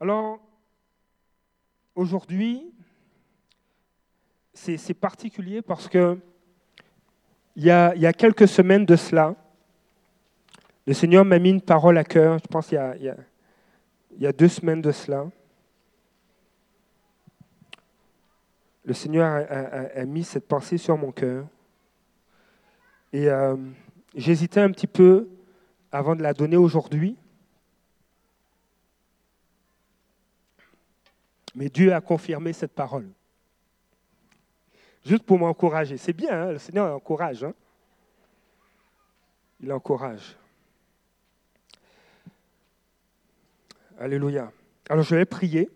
Alors, aujourd'hui, c'est particulier parce que il y, a, quelques semaines de cela, le Seigneur m'a mis une parole à cœur, je pense il y a, deux semaines de cela. Le Seigneur a mis cette pensée sur mon cœur. Et euh, j'hésitais un petit peu avant de la donner aujourd'hui. Mais Dieu a confirmé cette parole. Juste pour m'encourager. C'est bien, hein, le Seigneur encourage. Hein? Il encourage. Alléluia. Alors je vais prier.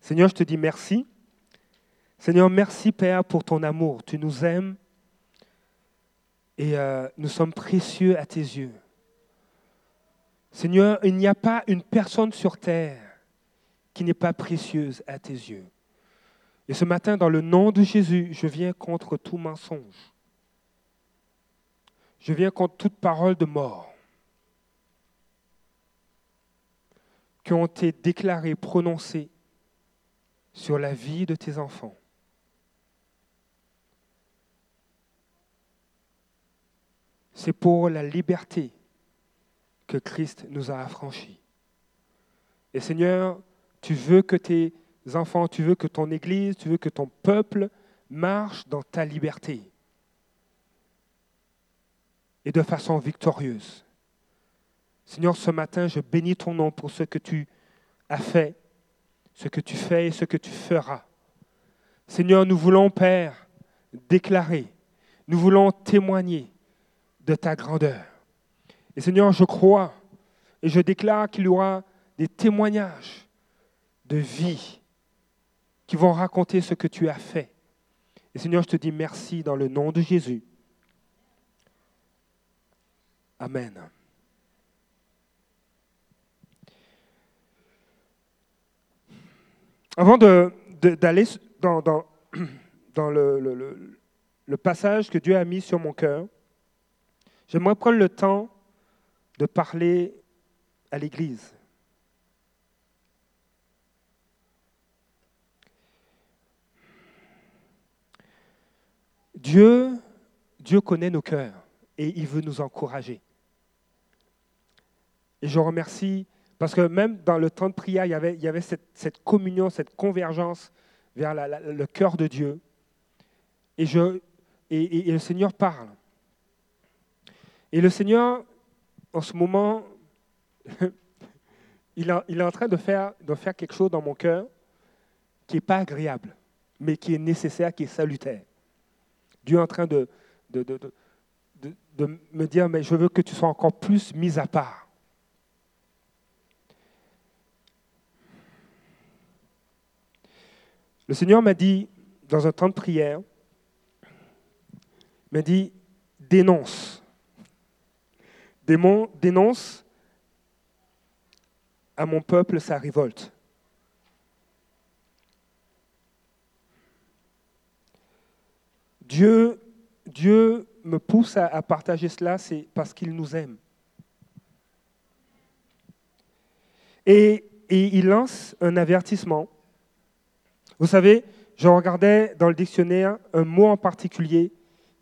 Seigneur, je te dis merci. Seigneur, merci Père pour ton amour. Tu nous aimes et euh, nous sommes précieux à tes yeux. Seigneur, il n'y a pas une personne sur terre qui n'est pas précieuse à tes yeux. Et ce matin, dans le nom de Jésus, je viens contre tout mensonge. Je viens contre toute parole de mort qui ont été déclarées, prononcées sur la vie de tes enfants. C'est pour la liberté que Christ nous a affranchis. Et Seigneur, tu veux que tes enfants, tu veux que ton Église, tu veux que ton peuple marche dans ta liberté et de façon victorieuse. Seigneur, ce matin, je bénis ton nom pour ce que tu as fait, ce que tu fais et ce que tu feras. Seigneur, nous voulons, Père, déclarer, nous voulons témoigner de ta grandeur. Et Seigneur, je crois et je déclare qu'il y aura des témoignages de vie qui vont raconter ce que tu as fait. Et Seigneur, je te dis merci dans le nom de Jésus. Amen. Avant d'aller dans, le passage que Dieu a mis sur mon cœur, j'aimerais prendre le temps de parler à l'Église. Dieu, Dieu connaît nos cœurs et il veut nous encourager. Et je remercie, parce que même dans le temps de prière, il y avait, cette, communion, cette convergence vers le cœur de Dieu. Et, le Seigneur parle. Et le Seigneur, en ce moment, il, est en train de faire quelque chose dans mon cœur qui n'est pas agréable, mais qui est nécessaire, qui est salutaire. Dieu est en train de, de, me dire, mais je veux que tu sois encore plus mis à part. Le Seigneur m'a dit, dans un temps de prière, m'a dit, dénonce. Démon, dénonce à mon peuple sa révolte. Dieu, me pousse à, partager cela, c'est parce qu'il nous aime. Et, il lance un avertissement. Vous savez, je regardais dans le dictionnaire un mot en particulier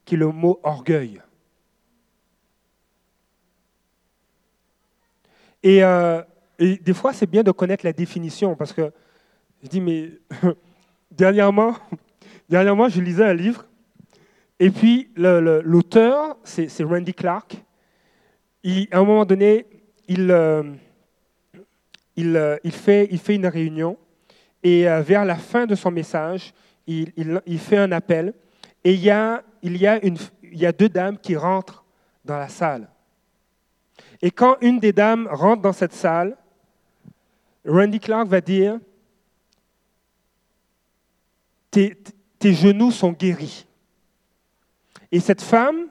qui est le mot orgueil. Et, euh, des fois, c'est bien de connaître la définition parce que je dis, mais dernièrement, je lisais un livre et puis, l'auteur, c'est Randy Clark. à un moment donné, il, euh, euh, il, fait, il, fait, une réunion et euh, vers la fin de son message, il, fait un appel et il y, a, deux dames qui rentrent dans la salle. Et quand une des dames rentre dans cette salle, Randy Clark va dire, tes genoux sont guéris. Et cette femme,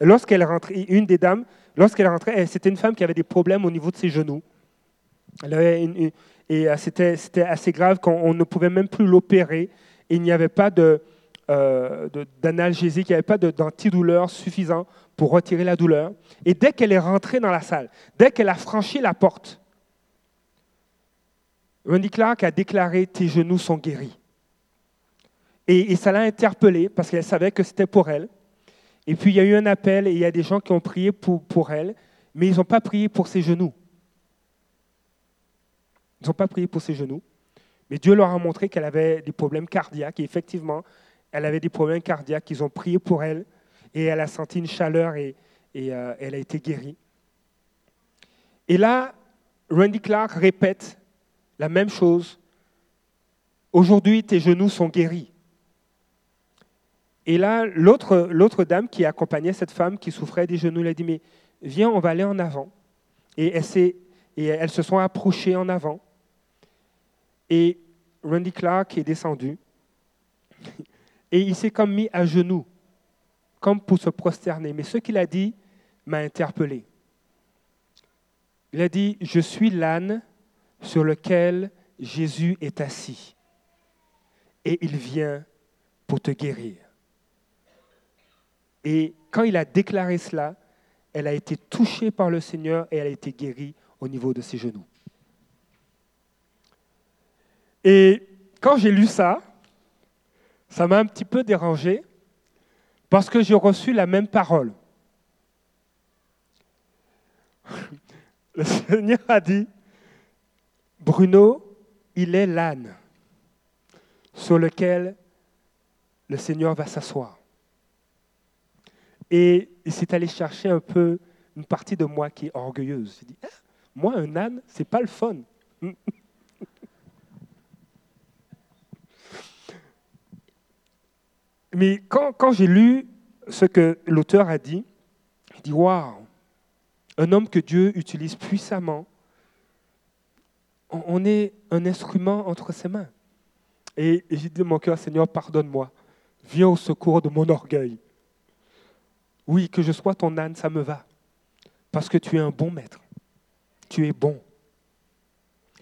lorsqu'elle rentrait, une des dames, lorsqu'elle rentrait, c'était une femme qui avait des problèmes au niveau de ses genoux. et euh, c'était, assez grave qu'on ne pouvait même plus l'opérer. Il n'y avait pas de, euh, d'analgésie, il n'y avait pas d'antidouleur suffisant pour retirer la douleur. Et dès qu'elle est rentrée dans la salle, dès qu'elle a franchi la porte, Wendy Clark a déclaré Tes genoux sont guéris. Et, ça l'a interpellée parce qu'elle savait que c'était pour elle. Et puis il y a eu un appel et il y a des gens qui ont prié pour, pour elle, mais ils n'ont pas prié pour ses genoux. Ils n'ont pas prié pour ses genoux. Mais Dieu leur a montré qu'elle avait des problèmes cardiaques. Et effectivement, elle avait des problèmes cardiaques. Ils ont prié pour elle. Et elle a senti une chaleur et, euh, elle a été guérie. Et là, Randy Clark répète la même chose. Aujourd'hui, tes genoux sont guéris. Et là, l'autre dame qui accompagnait cette femme qui souffrait des genoux, elle a dit, mais viens, on va aller en avant. Et, et elles se sont approchées en avant. Et Randy Clark est descendu. Et il s'est comme mis à genoux, comme pour se prosterner. Mais ce qu'il a dit m'a interpellé. Il a dit, je suis l'âne sur lequel Jésus est assis. Et il vient pour te guérir. Et quand il a déclaré cela, elle a été touchée par le Seigneur et elle a été guérie au niveau de ses genoux. Et quand j'ai lu ça, ça m'a un petit peu dérangé parce que j'ai reçu la même parole. Le Seigneur a dit, Bruno, il est l'âne sur lequel le Seigneur va s'asseoir. Et il s'est allé chercher un peu une partie de moi qui est orgueilleuse. J'ai dit, ah, moi, un âne, c'est pas le fun. Mais quand, j'ai lu ce que l'auteur a dit, j'ai dit Waouh, un homme que Dieu utilise puissamment, on est un instrument entre ses mains. Et j'ai dit mon cœur, Seigneur, pardonne-moi. Viens au secours de mon orgueil. Oui, que je sois ton âne, ça me va. Parce que tu es un bon maître. Tu es bon.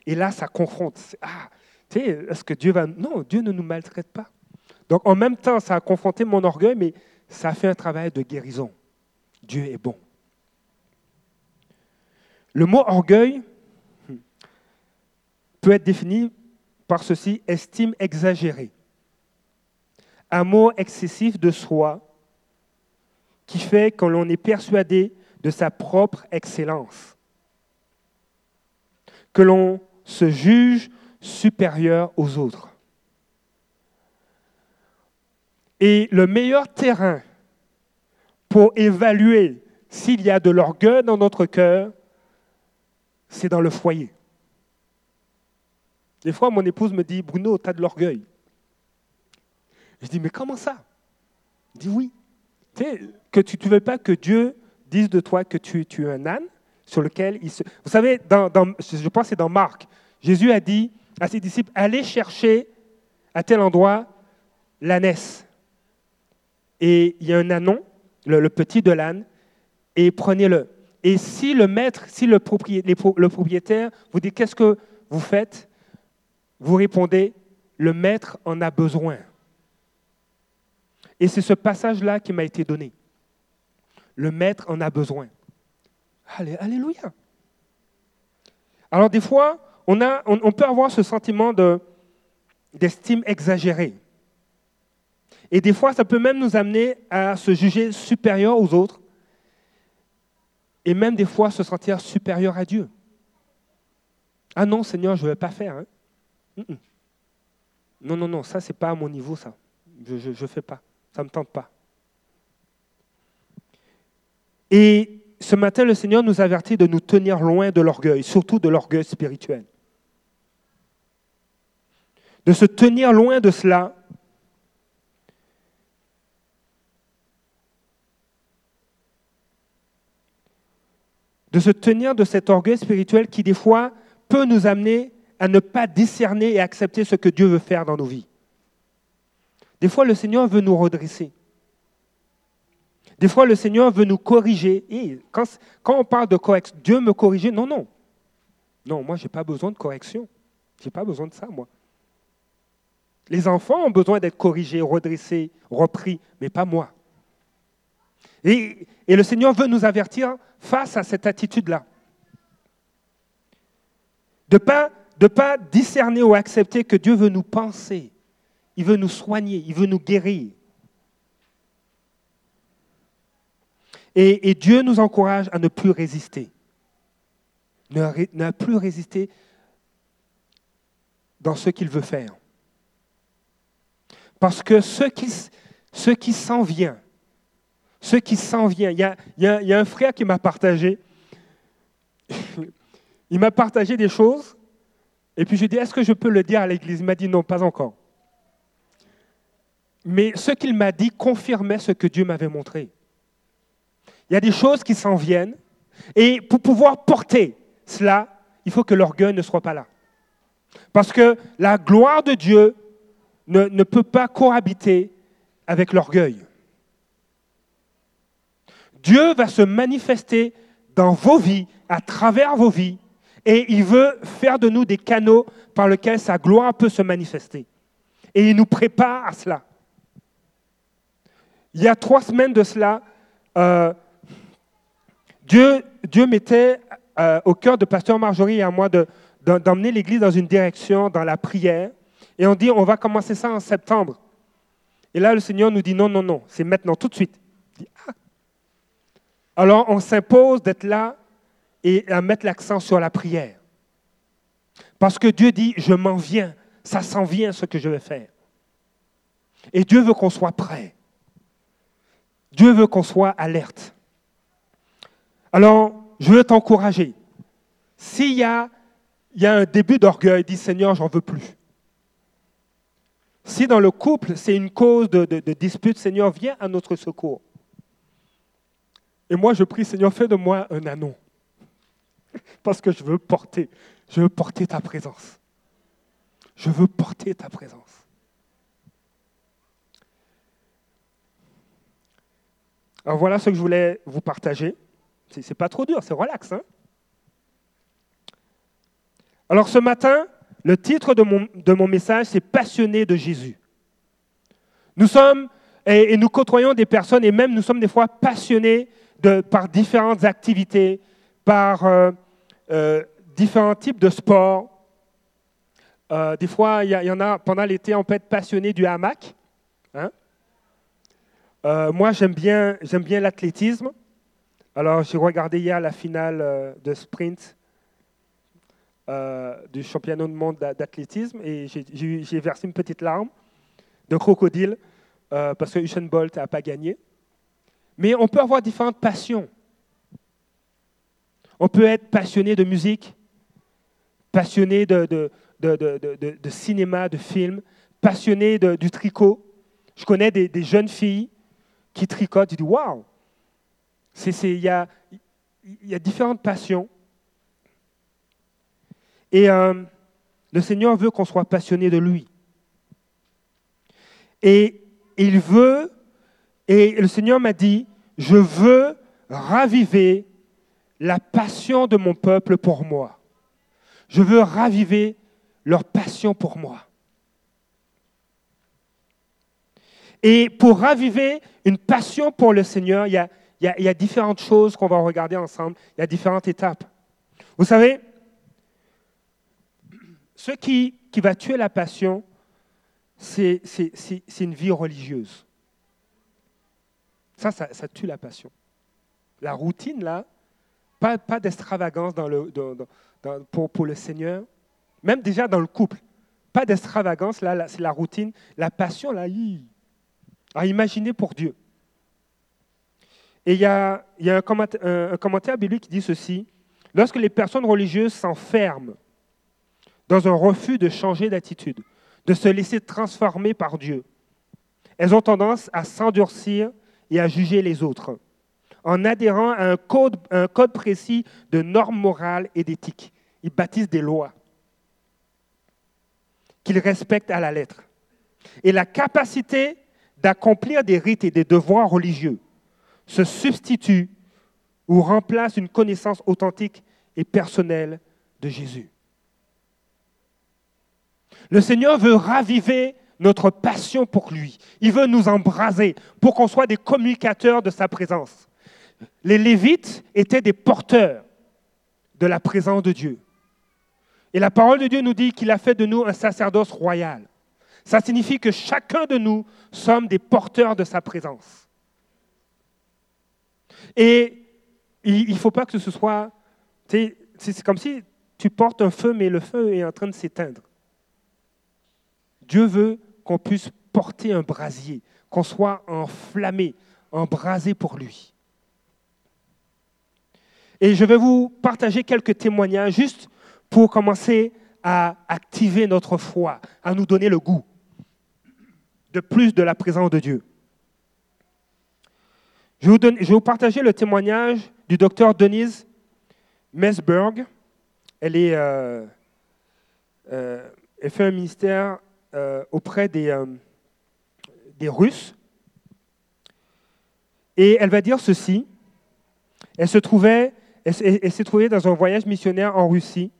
Et là, ça confronte. Ah, tu sais, est-ce que Dieu va... Non, Dieu ne nous maltraite pas. Donc en même temps, ça a confronté mon orgueil, mais ça a fait un travail de guérison. Dieu est bon. Le mot orgueil peut être défini par ceci, estime exagérée. Amour excessif de soi qui fait que l'on est persuadé de sa propre excellence, que l'on se juge supérieur aux autres. Et le meilleur terrain pour évaluer s'il y a de l'orgueil dans notre cœur, c'est dans le foyer. Des fois, mon épouse me dit, Bruno, tu as de l'orgueil. Je dis, mais comment ça? Il dit, oui. Tu que tu ne veux pas que Dieu dise de toi que tu, es un âne sur lequel il se... Vous savez, je pense que c'est dans Marc, Jésus a dit à ses disciples, allez chercher à tel endroit l'ânesse et il y a un anon, le, petit de l'âne, et prenez-le. Et si le maître, si le propriétaire, vous dit qu'est-ce que vous faites, vous répondez, le maître en a besoin. Et c'est ce passage-là qui m'a été donné. Le maître en a besoin. Alléluia. Alors des fois, on, peut avoir ce sentiment d'estime exagérée. Et des fois, ça peut même nous amener à se juger supérieur aux autres et même des fois se sentir supérieur à Dieu. Ah non, Seigneur, je ne vais pas faire. Hein. Non, non, non, ça, ce n'est pas à mon niveau, ça. Je ne fais pas. Ça ne me tente pas. Et ce matin, le Seigneur nous avertit de nous tenir loin de l'orgueil, surtout de l'orgueil spirituel. De se tenir loin de cela de se tenir de cet orgueil spirituel qui, des fois, peut nous amener à ne pas discerner et accepter ce que Dieu veut faire dans nos vies. Des fois, le Seigneur veut nous redresser. Des fois, le Seigneur veut nous corriger. Et quand, on parle de correction, Dieu me corriger, non, non. Non, moi, je n'ai pas besoin de correction. Je n'ai pas besoin de ça, moi. Les enfants ont besoin d'être corrigés, redressés, repris, mais pas moi. Et, le Seigneur veut nous avertir face à cette attitude-là. De ne pas de pas discerner ou accepter que Dieu veut nous penser, il veut nous soigner, il veut nous guérir. Et, Dieu nous encourage à ne plus résister, ne, plus résister dans ce qu'il veut faire. Parce que ce qui, s'en vient, ce qui s'en vient, il y a, y a un frère qui m'a partagé, il m'a partagé des choses, et puis je lui ai dit, est-ce que je peux le dire à l'église? Il m'a dit, non, pas encore. Mais ce qu'il m'a dit confirmait ce que Dieu m'avait montré. Il y a des choses qui s'en viennent, et pour pouvoir porter cela, il faut que l'orgueil ne soit pas là. Parce que la gloire de Dieu ne, ne peut pas cohabiter avec l'orgueil. Dieu va se manifester dans vos vies, à travers vos vies, et il veut faire de nous des canaux par lesquels sa gloire peut se manifester. Et il nous prépare à cela. Il y a trois semaines de cela, euh, Dieu, Dieu mettait euh, au cœur de Pasteur Marjorie et à moi d'emmener l'Église dans une direction, dans la prière. Et on dit, on va commencer ça en septembre. Et là, le Seigneur nous dit, non, non, non, c'est maintenant, tout de suite. Ah. Alors, on s'impose d'être là et à mettre l'accent sur la prière. Parce que Dieu dit, je m'en viens, ça s'en vient ce que je vais faire. Et Dieu veut qu'on soit prêt. Dieu veut qu'on soit alerte. Alors, je veux t'encourager. S'il y a, y a un début d'orgueil, dis Seigneur, j'en veux plus. Si dans le couple, c'est une cause de, de dispute, Seigneur, viens à notre secours. Et moi, je prie, Seigneur, fais de moi un anon. Parce que je veux porter, je veux porter ta présence. Je veux porter ta présence. Alors voilà ce que je voulais vous partager. C'est pas trop dur, c'est relax. Hein Alors ce matin, le titre de mon, message, c'est Passionné de Jésus. Nous sommes, et, nous côtoyons des personnes, et même nous sommes des fois passionnés par différentes activités, par euh, euh, différents types de sports. Euh, des fois, il y, en a, pendant l'été, on peut être passionné du hamac. Hein. Moi, j'aime bien, j'aime bien l'athlétisme. Alors, j'ai regardé hier la finale de sprint du championnat du monde d'athlétisme et j'ai versé une petite larme de crocodile parce que Usain Bolt n'a pas gagné. Mais on peut avoir différentes passions. On peut être passionné de musique, passionné de, de, cinéma, de film, passionné du tricot. Je connais des, jeunes filles qui tricotent. Je dis, waouh! Il y a, y a différentes passions. Et euh, le Seigneur veut qu'on soit passionné de lui. Et il veut, et le Seigneur m'a dit, je veux raviver la passion de mon peuple pour moi. Je veux raviver leur passion pour moi. Et pour raviver une passion pour le Seigneur, il y a, différentes choses qu'on va regarder ensemble. Il y a différentes étapes. Vous savez, ce qui, va tuer la passion, c'est une vie religieuse. Ça, ça, ça tue la passion. La routine, là, pas, pas d'extravagance pour, pour, le Seigneur. Même déjà dans le couple. Pas d'extravagance, là, c'est la routine. La passion, là, à imaginer pour Dieu. Et il y a, un, commentaire biblique qui dit ceci. Lorsque les personnes religieuses s'enferment dans un refus de changer d'attitude, de se laisser transformer par Dieu, elles ont tendance à s'endurcir et à juger les autres en adhérant à un code, un code précis de normes morales et d'éthique. Ils bâtissent des lois qu'ils respectent à la lettre. Et la capacité d'accomplir des rites et des devoirs religieux se substitue ou remplace une connaissance authentique et personnelle de Jésus. Le Seigneur veut raviver notre passion pour lui. Il veut nous embraser pour qu'on soit des communicateurs de sa présence les Lévites étaient des porteurs de la présence de Dieu. Et la parole de Dieu nous dit qu'il a fait de nous un sacerdoce royal. Ça signifie que chacun de nous sommes des porteurs de sa présence. Et il ne faut pas que ce soit... C'est comme si tu portes un feu, mais le feu est en train de s'éteindre. Dieu veut qu'on puisse porter un brasier, qu'on soit enflammé, embrasé pour lui. Et je vais vous partager quelques témoignages juste pour commencer à activer notre foi, à nous donner le goût de plus de la présence de Dieu. Je vais vous, partager le témoignage du docteur Denise Mesberg. Elle, euh, euh, fait un ministère euh, auprès des, Russes. Et elle va dire ceci. Elle se trouvait, elle, s'est trouvée dans un voyage missionnaire en Russie.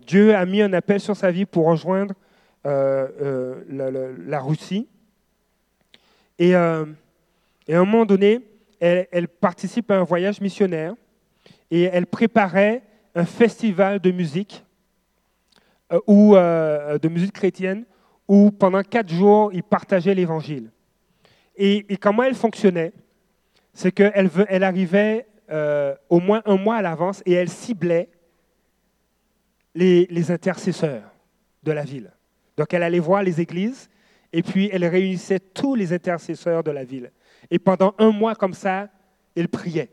Dieu a mis un appel sur sa vie pour rejoindre la, Russie. Et, et, à un moment donné, elle, participe à un voyage missionnaire et elle préparait un festival de musique euh, euh, de musique chrétienne où pendant quatre jours, ils partageaient l'évangile. Et, comment elle fonctionnait C'est qu'elle elle arrivait euh, au moins un mois à l'avance et elle ciblait les, intercesseurs de la ville. Donc elle allait voir les églises et puis elle réunissait tous les intercesseurs de la ville. Et pendant un mois comme ça, elle priait.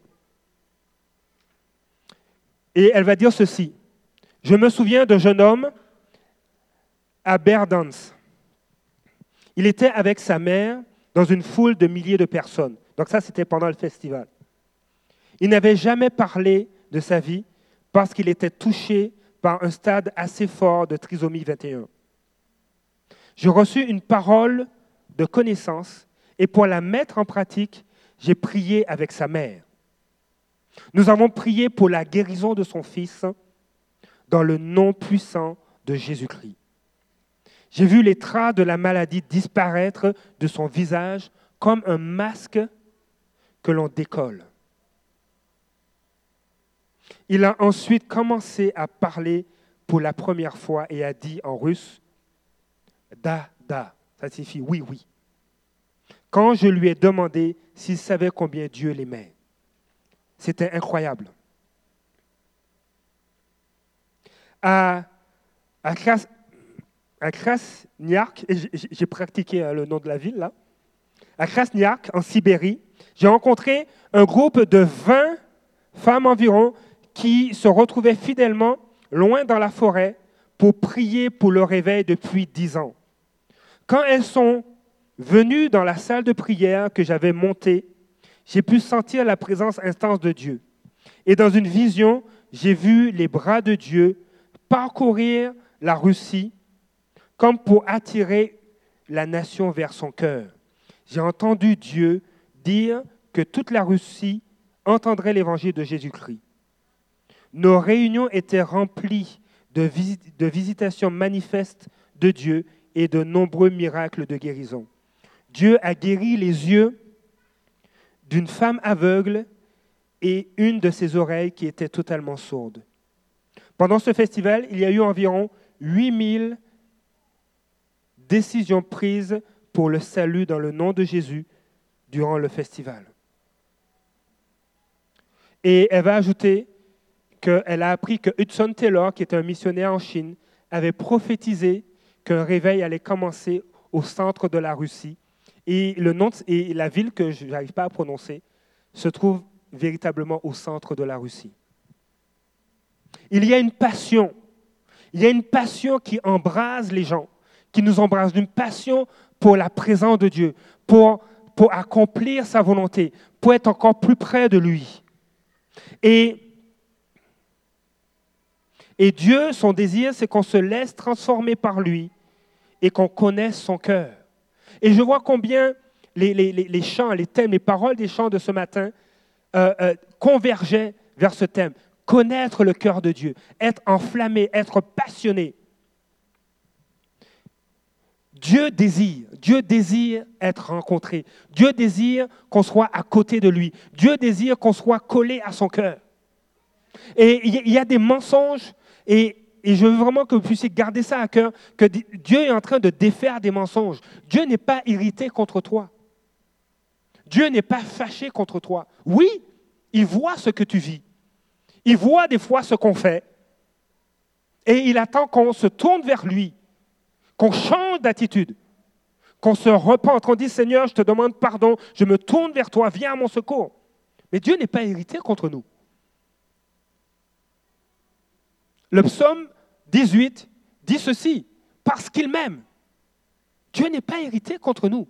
Et elle va dire ceci. Je me souviens d'un jeune homme à Berdans. Il était avec sa mère dans une foule de milliers de personnes. Donc ça, c'était pendant le festival. Il n'avait jamais parlé de sa vie parce qu'il était touché par un stade assez fort de trisomie 21. J'ai reçu une parole de connaissance et pour la mettre en pratique, j'ai prié avec sa mère. Nous avons prié pour la guérison de son fils dans le nom puissant de Jésus-Christ. J'ai vu les traces de la maladie disparaître de son visage comme un masque que l'on décolle. Il a ensuite commencé à parler pour la première fois et a dit en russe, Da, da, ça signifie oui, oui quand je lui ai demandé s'il savait combien Dieu l'aimait. C'était incroyable. À, à, Krasniark, j'ai pratiqué hein, le nom de la ville là, à Krasniark, en Sibérie, j'ai rencontré un groupe de 20 femmes environ qui se retrouvaient fidèlement loin dans la forêt pour prier pour le réveil depuis dix ans. Quand elles sont Venu dans la salle de prière que j'avais montée, j'ai pu sentir la présence intense de Dieu. Et dans une vision, j'ai vu les bras de Dieu parcourir la Russie comme pour attirer la nation vers son cœur. J'ai entendu Dieu dire que toute la Russie entendrait l'évangile de Jésus-Christ. Nos réunions étaient remplies de, de visitations manifestes de Dieu et de nombreux miracles de guérison. Dieu a guéri les yeux d'une femme aveugle et une de ses oreilles qui était totalement sourde. Pendant ce festival, il y a eu environ 8000 décisions prises pour le salut dans le nom de Jésus durant le festival. Et elle va ajouter qu'elle a appris que Hudson Taylor, qui est un missionnaire en Chine, avait prophétisé qu'un réveil allait commencer au centre de la Russie et, le nom et la ville que je n'arrive pas à prononcer se trouve véritablement au centre de la Russie. Il y a une passion. Il y a une passion qui embrase les gens, qui nous embrase, une passion pour la présence de Dieu, pour, pour accomplir sa volonté, pour être encore plus près de lui. Et, et Dieu, son désir, c'est qu'on se laisse transformer par lui et qu'on connaisse son cœur. Et je vois combien les, chants, les thèmes, les paroles des chants de ce matin euh, euh, convergeaient vers ce thème. Connaître le cœur de Dieu, être enflammé, être passionné. Dieu désire, Dieu désire être rencontré. Dieu désire qu'on soit à côté de lui. Dieu désire qu'on soit collé à son cœur. Et il y a des mensonges et je veux vraiment que vous puissiez garder ça à cœur, que Dieu est en train de défaire des mensonges. Dieu n'est pas irrité contre toi. Dieu n'est pas fâché contre toi. Oui, il voit ce que tu vis. Il voit des fois ce qu'on fait. Et il attend qu'on se tourne vers lui, qu'on change d'attitude, qu'on se repente, qu'on dise Seigneur, je te demande pardon, je me tourne vers toi, viens à mon secours. Mais Dieu n'est pas irrité contre nous. Le psaume 18 dit ceci, parce qu'il m'aime. Dieu n'est pas irrité contre nous.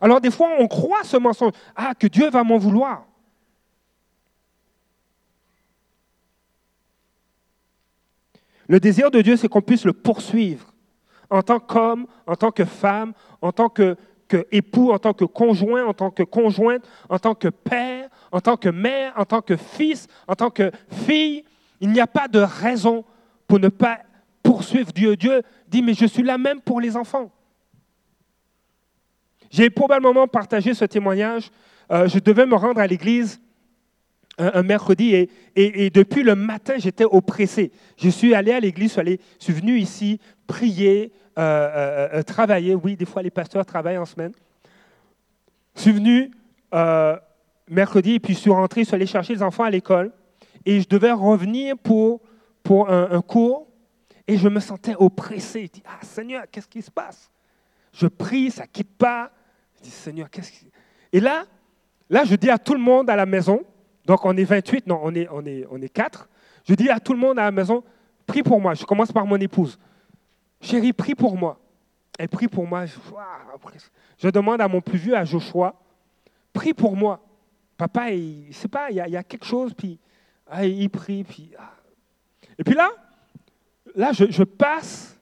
Alors des fois, on croit ce mensonge, ah, que Dieu va m'en vouloir. Le désir de Dieu, c'est qu'on puisse le poursuivre en tant qu'homme, en tant que femme, en tant que, époux, en tant que conjoint, en tant que conjointe, en tant que père, en tant que mère, en tant que fils, en tant que fille. Il n'y a pas de raison pour ne pas poursuivre Dieu. Dieu dit, mais je suis là même pour les enfants. J'ai probablement partagé ce témoignage. Euh, je devais me rendre à l'église un, mercredi et, depuis le matin, j'étais oppressé. Je suis allé à l'église, je suis, venu ici prier, euh, euh, travailler. Oui, des fois les pasteurs travaillent en semaine. Je suis venu mercredi et puis je suis rentré, je suis allé chercher les enfants à l'école et je devais revenir pour, pour un, cours et je me sentais oppressé. Je dis, ah Seigneur, qu'est-ce qui se passe? Je prie, ça ne quitte pas. Je dis, Seigneur, qu'est-ce qui... Et là, là, je dis à tout le monde à la maison, donc on est 28, non, on est, on est, on est 4. Je dis à tout le monde à la maison, prie pour moi. Je commence par mon épouse. Chérie, prie pour moi. Elle prie pour moi. Je demande à mon plus vieux, à Joshua, prie pour moi. Papa, il ne sait pas, il y, a, quelque chose, puis ah, il prie. Puis, ah. Et puis là, là je, passe,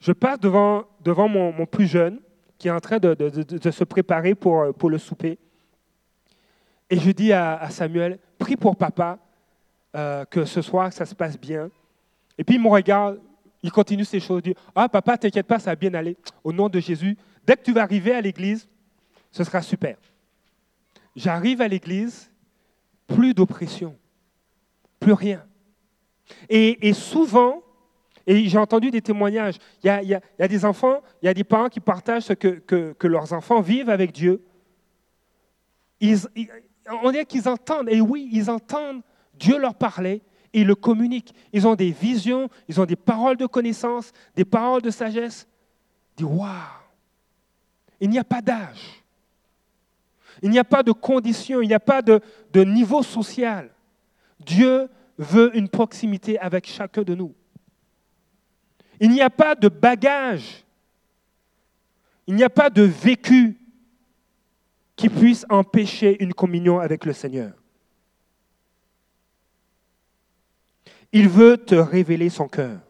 je passe devant, devant mon, plus jeune qui est en train de, de se préparer pour, pour le souper. Et je dis à, Samuel, prie pour papa, euh, que ce soir, ça se passe bien. Et puis il me regarde, il continue ses choses, il dit, ah papa, t'inquiète pas, ça va bien aller. Au nom de Jésus, dès que tu vas arriver à l'église, ce sera super. J'arrive à l'église, plus d'oppression, plus rien. Et, souvent, et j'ai entendu des témoignages, il y, a, des enfants, il y a des parents qui partagent ce que, que, leurs enfants vivent avec Dieu. Ils, on dirait qu'ils entendent, et oui, ils entendent Dieu leur parler et ils le communiquent. Ils ont des visions, ils ont des paroles de connaissance, des paroles de sagesse. Dis, waouh! Il n'y a pas d'âge. Il n'y a pas de condition, il n'y a pas de niveau social. Dieu veut une proximité avec chacun de nous. Il n'y a pas de bagage. Il n'y a pas de vécu qui puisse empêcher une communion avec le Seigneur. Il veut te révéler son cœur.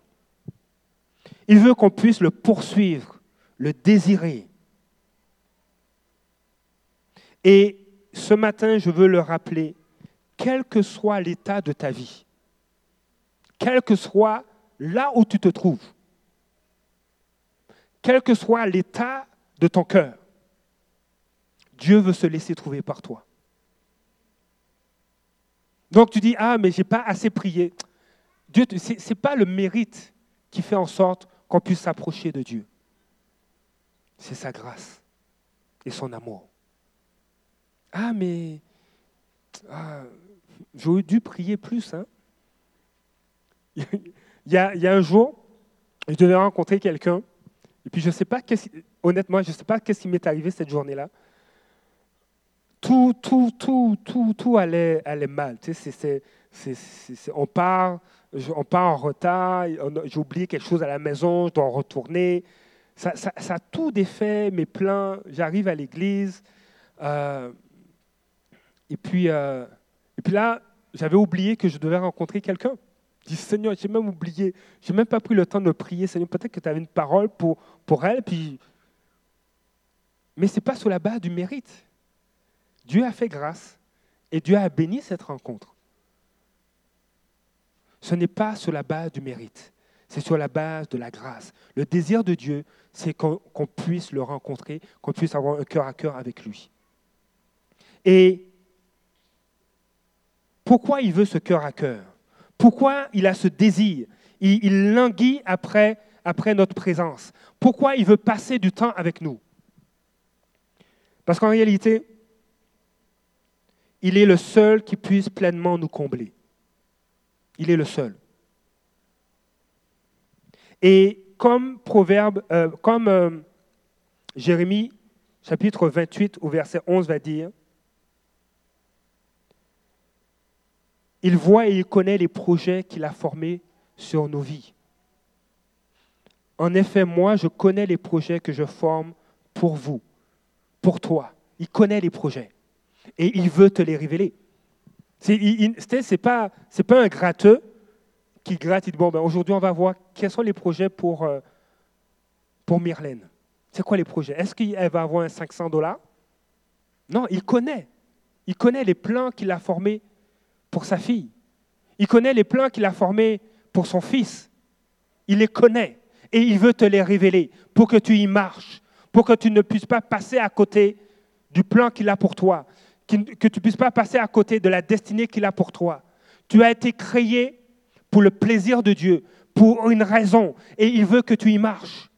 Il veut qu'on puisse le poursuivre, le désirer. Et ce matin, je veux le rappeler, quel que soit l'état de ta vie, quel que soit là où tu te trouves, quel que soit l'état de ton cœur, Dieu veut se laisser trouver par toi. Donc tu dis, ah, mais je n'ai pas assez prié. Ce n'est pas le mérite qui fait en sorte qu'on puisse s'approcher de Dieu. C'est sa grâce et son amour. Ah, mais ah, j'aurais dû prier plus. Hein? il, y a, un jour, je devais rencontrer quelqu'un, et puis je sais pas, honnêtement, je ne sais pas qu'est-ce qui m'est arrivé cette journée-là tout, tout, tout, tout, tout allait, mal. On, part, on part en retard, j'ai oublié quelque chose à la maison, je dois retourner. Ça, ça, ça a tout défait mes plans. J'arrive à l'église. Euh, et, puis, euh, et puis là, j'avais oublié que je devais rencontrer quelqu'un. Je dis, Seigneur, j'ai même oublié. J'ai même pas pris le temps de prier. Seigneur, peut-être que tu avais une parole pour, pour elle. Puis... Mais ce n'est pas sur la base du mérite. Dieu a fait grâce et Dieu a béni cette rencontre. Ce n'est pas sur la base du mérite, c'est sur la base de la grâce. Le désir de Dieu, c'est qu'on puisse le rencontrer, qu'on puisse avoir un cœur à cœur avec lui. Et pourquoi il veut ce cœur à cœur? Pourquoi il a ce désir? Il, languit après, après notre présence Pourquoi il veut passer du temps avec nous? Parce qu'en réalité, il est le seul qui puisse pleinement nous combler. Il est le seul. Et comme Proverbe, euh, comme euh, Jérémie chapitre 28 au verset 11 va dire, il voit et il connaît les projets qu'il a formés sur nos vies. En effet, moi, je connais les projets que je forme pour vous, pour toi. Il connaît les projets et il veut te les révéler. Ce n'est pas, un gratteux qui gratte, il dit, bon, ben, aujourd'hui, on va voir quels sont les projets pour, euh, pour Myrlène. C'est quoi les projets? Est-ce qu'elle va avoir un 500 dollars? Non, il connaît. Il connaît les plans qu'il a formés pour sa fille. Il connaît les plans qu'il a formés pour son fils. Il les connaît et il veut te les révéler pour que tu y marches, pour que tu ne puisses pas passer à côté du plan qu'il a pour toi, que tu ne puisses pas passer à côté de la destinée qu'il a pour toi. Tu as été créé pour le plaisir de Dieu, pour une raison, et il veut que tu y marches.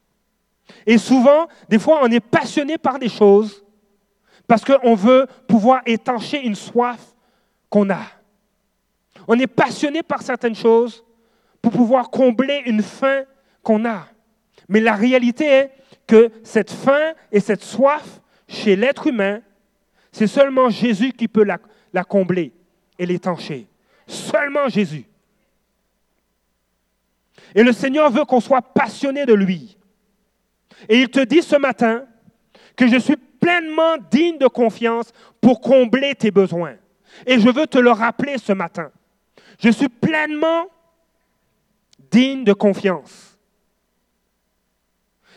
Et souvent, des fois, on est passionné par des choses parce qu'on veut pouvoir étancher une soif qu'on a. On est passionné par certaines choses pour pouvoir combler une faim qu'on a. Mais la réalité est que cette faim et cette soif chez l'être humain, c'est seulement Jésus qui peut la, combler et l'étancher. Seulement Jésus. Et le Seigneur veut qu'on soit passionné de lui. Et il te dit ce matin que je suis pleinement digne de confiance pour combler tes besoins. Et je veux te le rappeler ce matin. Je suis pleinement digne de confiance.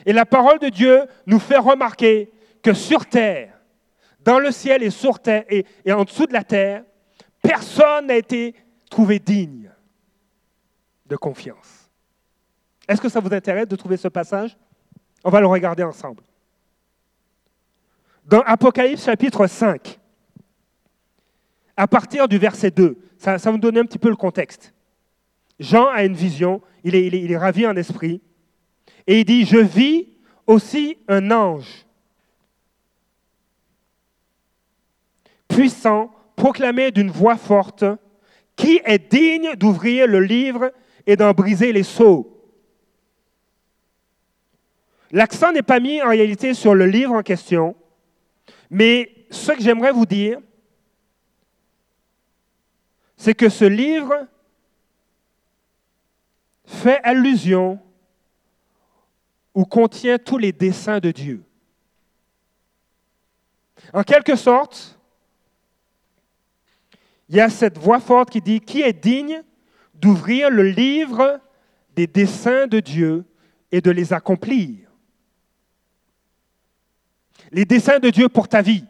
Et la parole de Dieu nous fait remarquer que sur terre, dans le ciel et sur terre et, en dessous de la terre, personne n'a été trouvé digne de confiance. Est-ce que ça vous intéresse de trouver ce passage? On va le regarder ensemble. Dans Apocalypse chapitre 5, à partir du verset 2, ça, vous donner un petit peu le contexte. Jean a une vision, il est, ravi en esprit, et il dit, je vis aussi un ange puissant proclamer d'une voix forte, qui est digne d'ouvrir le livre et d'en briser les sceaux L'accent n'est pas mis en réalité sur le livre en question, mais ce que j'aimerais vous dire, c'est que ce livre fait allusion ou contient tous les desseins de Dieu. En quelque sorte, il y a cette voix forte qui dit, qui est digne d'ouvrir le livre des desseins de Dieu et de les accomplir les desseins de Dieu pour ta vie,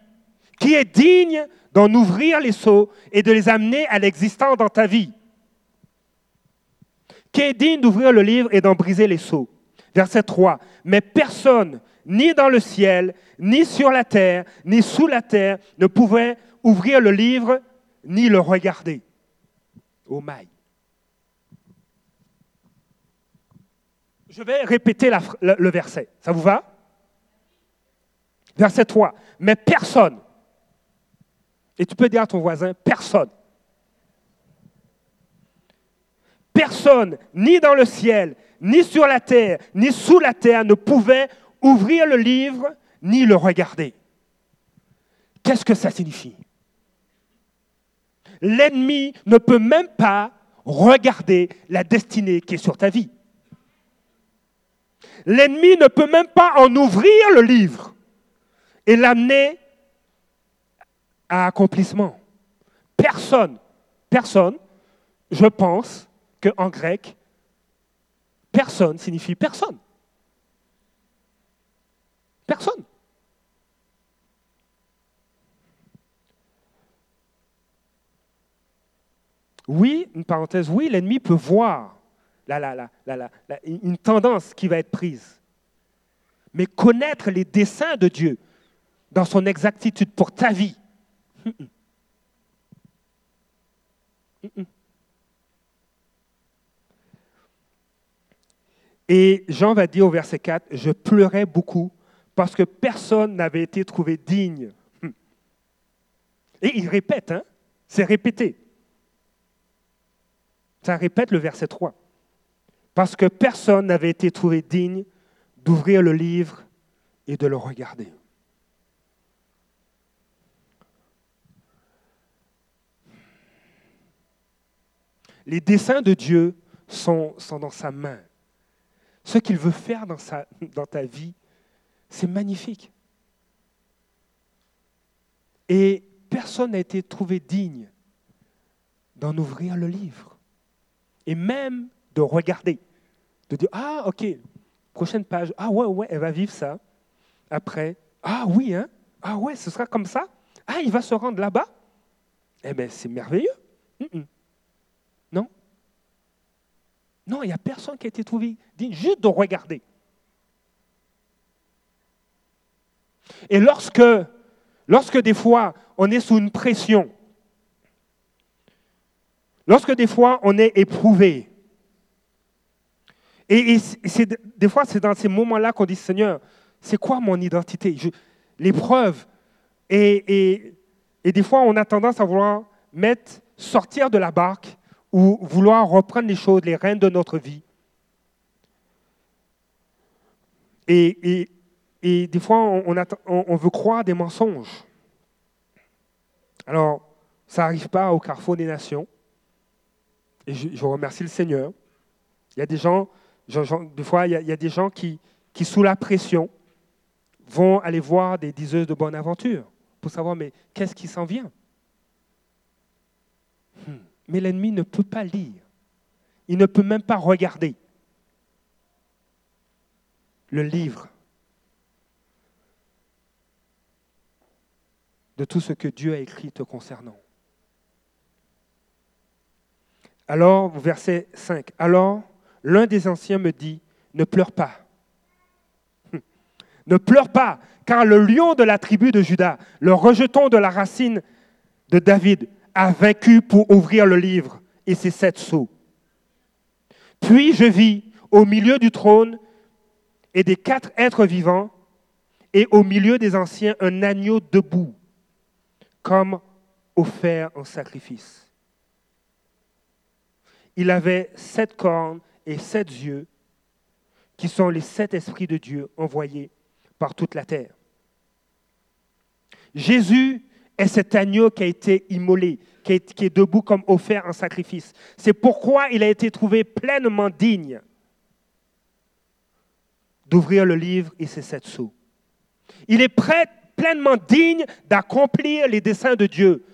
qui est digne d'en ouvrir les seaux et de les amener à l'existence dans ta vie, qui est digne d'ouvrir le livre et d'en briser les seaux. Verset 3. Mais personne, ni dans le ciel, ni sur la terre, ni sous la terre, ne pouvait ouvrir le livre ni le regarder. Oh my. Je vais répéter le verset. Ça vous va? Verset 3. Mais personne, et tu peux dire à ton voisin, personne, personne, ni dans le ciel, ni sur la terre, ni sous la terre, ne pouvait ouvrir le livre ni le regarder. Qu'est-ce que ça signifie? L'ennemi ne peut même pas regarder la destinée qui est sur ta vie. L'ennemi ne peut même pas en ouvrir le livre et l'amener à accomplissement. Personne, personne, je pense qu'en grec, personne signifie personne. Personne. Oui, une parenthèse, oui, l'ennemi peut voir une tendance qui va être prise. Mais connaître les desseins de Dieu, dans son exactitude pour ta vie. Et Jean va dire au verset 4, je pleurais beaucoup parce que personne n'avait été trouvé digne. Et il répète, hein, c'est répété. Ça répète le verset 3. Parce que personne n'avait été trouvé digne d'ouvrir le livre et de le regarder. Les desseins de Dieu sont, dans sa main. Ce qu'il veut faire dans, ta vie, c'est magnifique. Et personne n'a été trouvé digne d'en ouvrir le livre. Et même de regarder. De dire, ah, ok, prochaine page, ah ouais, ouais, elle va vivre ça. Après, ah oui, hein, ah ouais, ce sera comme ça. Ah, il va se rendre là-bas. Eh bien, c'est merveilleux. Non, il n'y a personne qui a été trouvé digne juste de regarder. Et lorsque, lorsque des fois on est sous une pression, lorsque des fois on est éprouvé, et, des fois c'est dans ces moments-là qu'on dit Seigneur, c'est quoi mon identité? L'épreuve. Et, et, des fois on a tendance à vouloir mettre, sortir de la barque ou vouloir reprendre les choses, les rênes de notre vie. Et, et des fois, on, veut croire des mensonges. Alors, ça n'arrive pas au carrefour des nations. Et je, remercie le Seigneur. Il y a des gens, des fois, il y, a, des gens qui, qui, sous la pression, vont aller voir des diseuses de bonne aventure pour savoir, mais qu'est-ce qui s'en vient? Hmm. Mais l'ennemi ne peut pas lire. Il ne peut même pas regarder le livre de tout ce que Dieu a écrit te concernant. Alors, verset 5, alors l'un des anciens me dit, ne pleure pas. ne pleure pas, car le lion de la tribu de Judas, le rejeton de la racine de David, a vaincu pour ouvrir le livre et ses sept sceaux. Puis je vis au milieu du trône et des quatre êtres vivants, et au milieu des anciens un agneau debout comme offert en sacrifice. Il avait sept cornes et sept yeux, qui sont les sept esprits de Dieu envoyés par toute la terre. Jésus est cet agneau qui a été immolé, qui est, debout comme offert en sacrifice. C'est pourquoi il a été trouvé pleinement digne d'ouvrir le livre et ses sept sceaux. Il est prêt pleinement digne d'accomplir les desseins de Dieu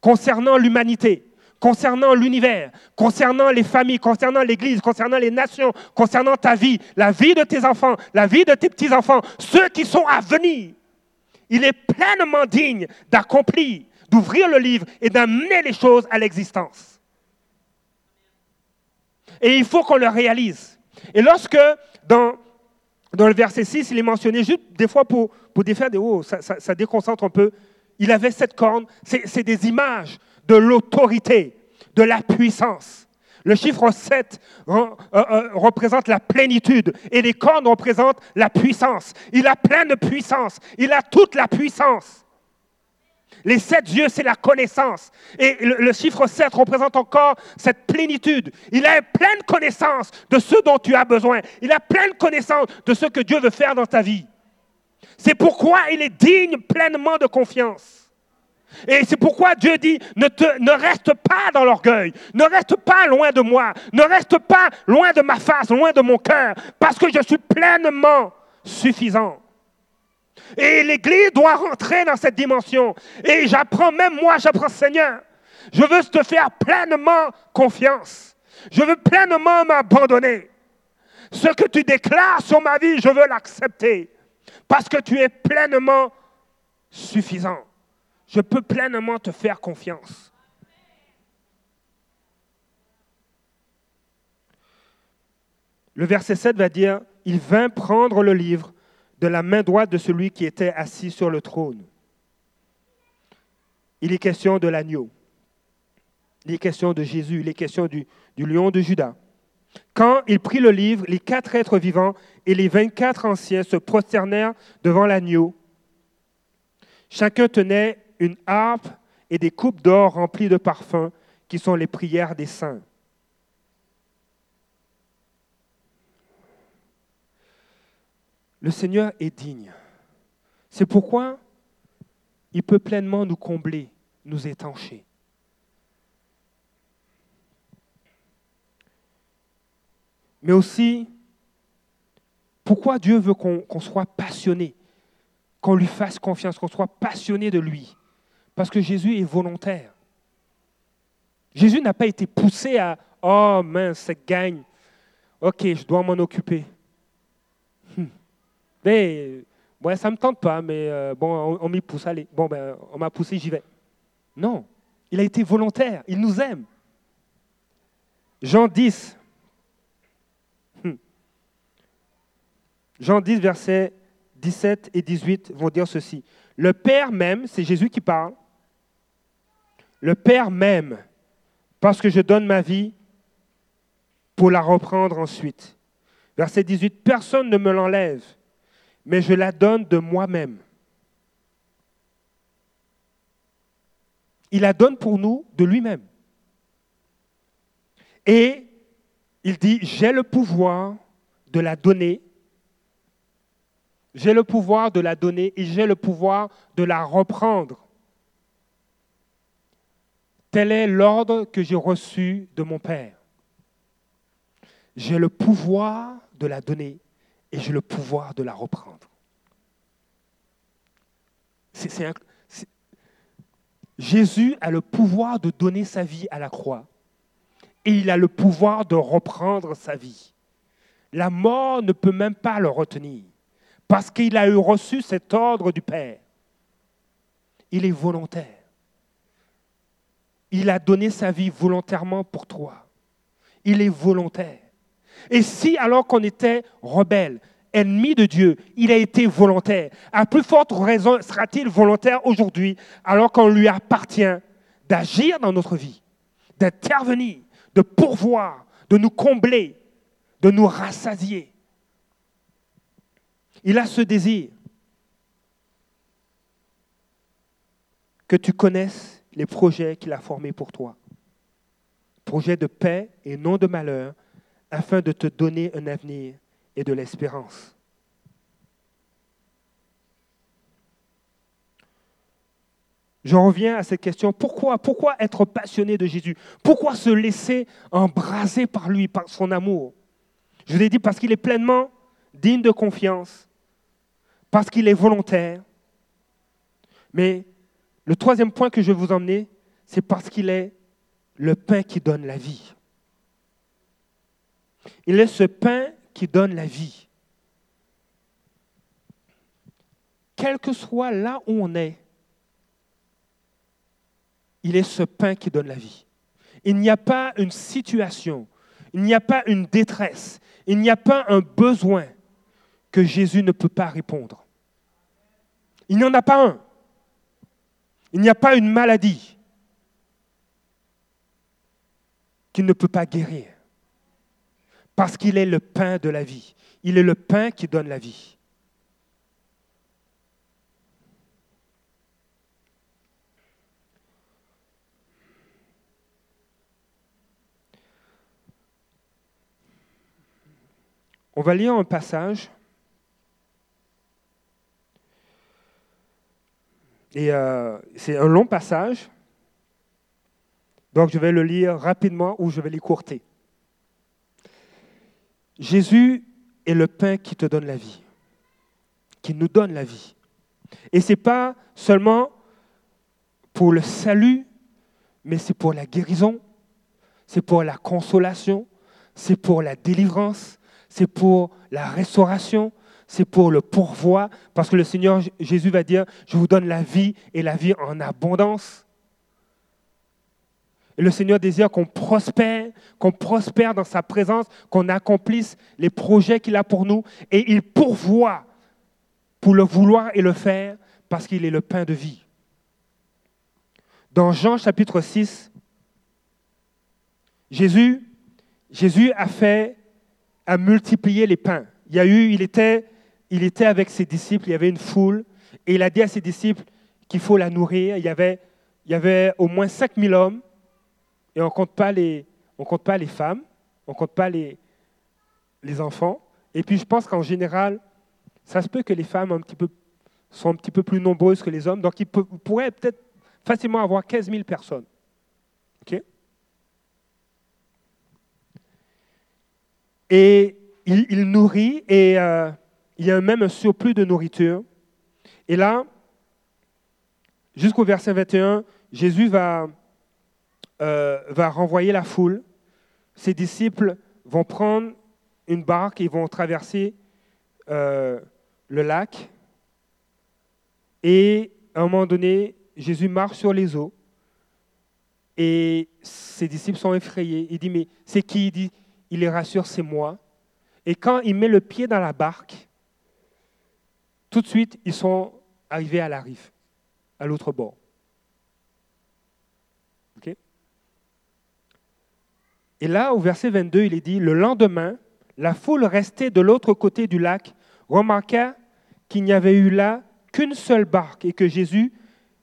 concernant l'humanité, concernant l'univers, concernant les familles, concernant l'Église, concernant les nations, concernant ta vie, la vie de tes enfants, la vie de tes petits-enfants, ceux qui sont à venir. Il est pleinement digne d'accomplir, d'ouvrir le livre et d'amener les choses à l'existence. Et il faut qu'on le réalise. Et lorsque, dans le verset 6, il est mentionné juste des fois pour, défaire des hauts, ça, ça, déconcentre un peu. Il avait cette corne, c'est des images de l'autorité, de la puissance. Le chiffre 7 euh, euh, représente la plénitude et les cornes représentent la puissance. Il a plein de puissance, il a toute la puissance. Les sept yeux, c'est la connaissance. Et le, chiffre 7 représente encore cette plénitude. Il a pleine connaissance de ce dont tu as besoin. Il a pleine connaissance de ce que Dieu veut faire dans ta vie. C'est pourquoi il est digne pleinement de confiance. Et c'est pourquoi Dieu dit, ne, reste pas dans l'orgueil, ne reste pas loin de moi, ne reste pas loin de ma face, loin de mon cœur, parce que je suis pleinement suffisant. Et l'Église doit rentrer dans cette dimension. Et j'apprends, même moi, j'apprends, Seigneur, je veux te faire pleinement confiance. Je veux pleinement m'abandonner. Ce que tu déclares sur ma vie, je veux l'accepter. Parce que tu es pleinement suffisant. Je peux pleinement te faire confiance. Le verset 7 va dire, il vint prendre le livre de la main droite de celui qui était assis sur le trône. Il est question de l'agneau. Il est question de Jésus. Il est question du, lion de Judas. Quand il prit le livre, les quatre êtres vivants et les vingt-quatre anciens se prosternèrent devant l'agneau. Chacun tenait une harpe et des coupes d'or remplies de parfums, qui sont les prières des saints. Le Seigneur est digne. C'est pourquoi il peut pleinement nous combler, nous étancher. Mais aussi, pourquoi Dieu veut qu'on soit passionné, qu'on lui fasse confiance, qu'on soit passionné de lui? Parce que Jésus est volontaire. Jésus n'a pas été poussé à Oh mince, cette gagne, ok, je dois m'en occuper. Hmm. Mais ouais, ça ne me tente pas, mais euh, bon, on, m'y pousse, allez. Bon, ben, on m'a poussé, j'y vais. Non, il a été volontaire, il nous aime. Jean 10. Hmm. Jean 10, versets 17 et 18 vont dire ceci. Le Père même, c'est Jésus qui parle, le Père même, parce que je donne ma vie pour la reprendre ensuite. Verset 18, personne ne me l'enlève, mais je la donne de moi-même. Il la donne pour nous de lui-même. Et il dit, j'ai le pouvoir de la donner. J'ai le pouvoir de la donner et j'ai le pouvoir de la reprendre. Tel est l'ordre que j'ai reçu de mon Père. J'ai le pouvoir de la donner et j'ai le pouvoir de la reprendre. Jésus a le pouvoir de donner sa vie à la croix et il a le pouvoir de reprendre sa vie. La mort ne peut même pas le retenir parce qu'il a eu reçu cet ordre du Père. Il est volontaire. Il a donné sa vie volontairement pour toi. Il est volontaire. Et si, alors qu'on était rebelle, ennemi de Dieu, il a été volontaire, à plus forte raison sera-t-il volontaire aujourd'hui, alors qu'on lui appartient d'agir dans notre vie, d'intervenir, de pourvoir, de nous combler, de nous rassasier. Il a ce désir que tu connaisses les projets qu'il a formés pour toi. Projets de paix et non de malheur, afin de te donner un avenir et de l'espérance. J'en reviens à cette question, pourquoi, pourquoi être passionné de Jésus? Pourquoi se laisser embraser par lui, par son amour? Je vous ai dit parce qu'il est pleinement digne de confiance, parce qu'il est volontaire. Mais le troisième point que je vais vous emmener, c'est parce qu'il est le pain qui donne la vie. Il est ce pain qui donne la vie. Quel que soit là où on est, il est ce pain qui donne la vie. Il n'y a pas une situation, il n'y a pas une détresse, il n'y a pas un besoin que Jésus ne peut pas répondre. Il n'y en a pas un. Il n'y a pas une maladie qu'il ne peut pas guérir. Parce qu'il est le pain de la vie. Il est le pain qui donne la vie. On va lire un passage. Et euh, c'est un long passage. Donc je vais le lire rapidement ou je vais l'écourter. Jésus est le pain qui te donne la vie, qui nous donne la vie. Et ce n'est pas seulement pour le salut, mais c'est pour la guérison, c'est pour la consolation, c'est pour la délivrance, c'est pour la restauration, c'est pour le pourvoi, parce que le Seigneur Jésus va dire, je vous donne la vie et la vie en abondance. Et le Seigneur désire qu'on prospère, qu'on prospère dans sa présence, qu'on accomplisse les projets qu'il a pour nous. Et il pourvoit pour le vouloir et le faire parce qu'il est le pain de vie. Dans Jean chapitre 6, Jésus, Jésus a fait, a multiplié les pains. Il y a eu, il était, il était avec ses disciples, il y avait une foule, et il a dit à ses disciples qu'il faut la nourrir. Il y avait, il y avait au moins 5000 hommes, et on ne compte pas les, compte pas les femmes, on ne compte pas les, les enfants. Et puis je pense qu'en général, ça se peut que les femmes un petit peu, sont un petit peu plus nombreuses que les hommes, donc il pourrait peut-être facilement avoir 15 000 personnes. Et il, nourrit, et euh, il y a même un surplus de nourriture. Et là, jusqu'au verset 21, Jésus va, euh, va renvoyer la foule. Ses disciples vont prendre une barque et vont traverser euh, le lac. Et à un moment donné, Jésus marche sur les eaux. Et ses disciples sont effrayés. Il dit, mais c'est qui? Il les rassure, c'est moi. Et quand il met le pied dans la barque, tout de suite, ils sont arrivés à la rive, à l'autre bord. Et là, au verset 22, il est dit, le lendemain, la foule restée de l'autre côté du lac remarqua qu'il n'y avait eu là qu'une seule barque et que Jésus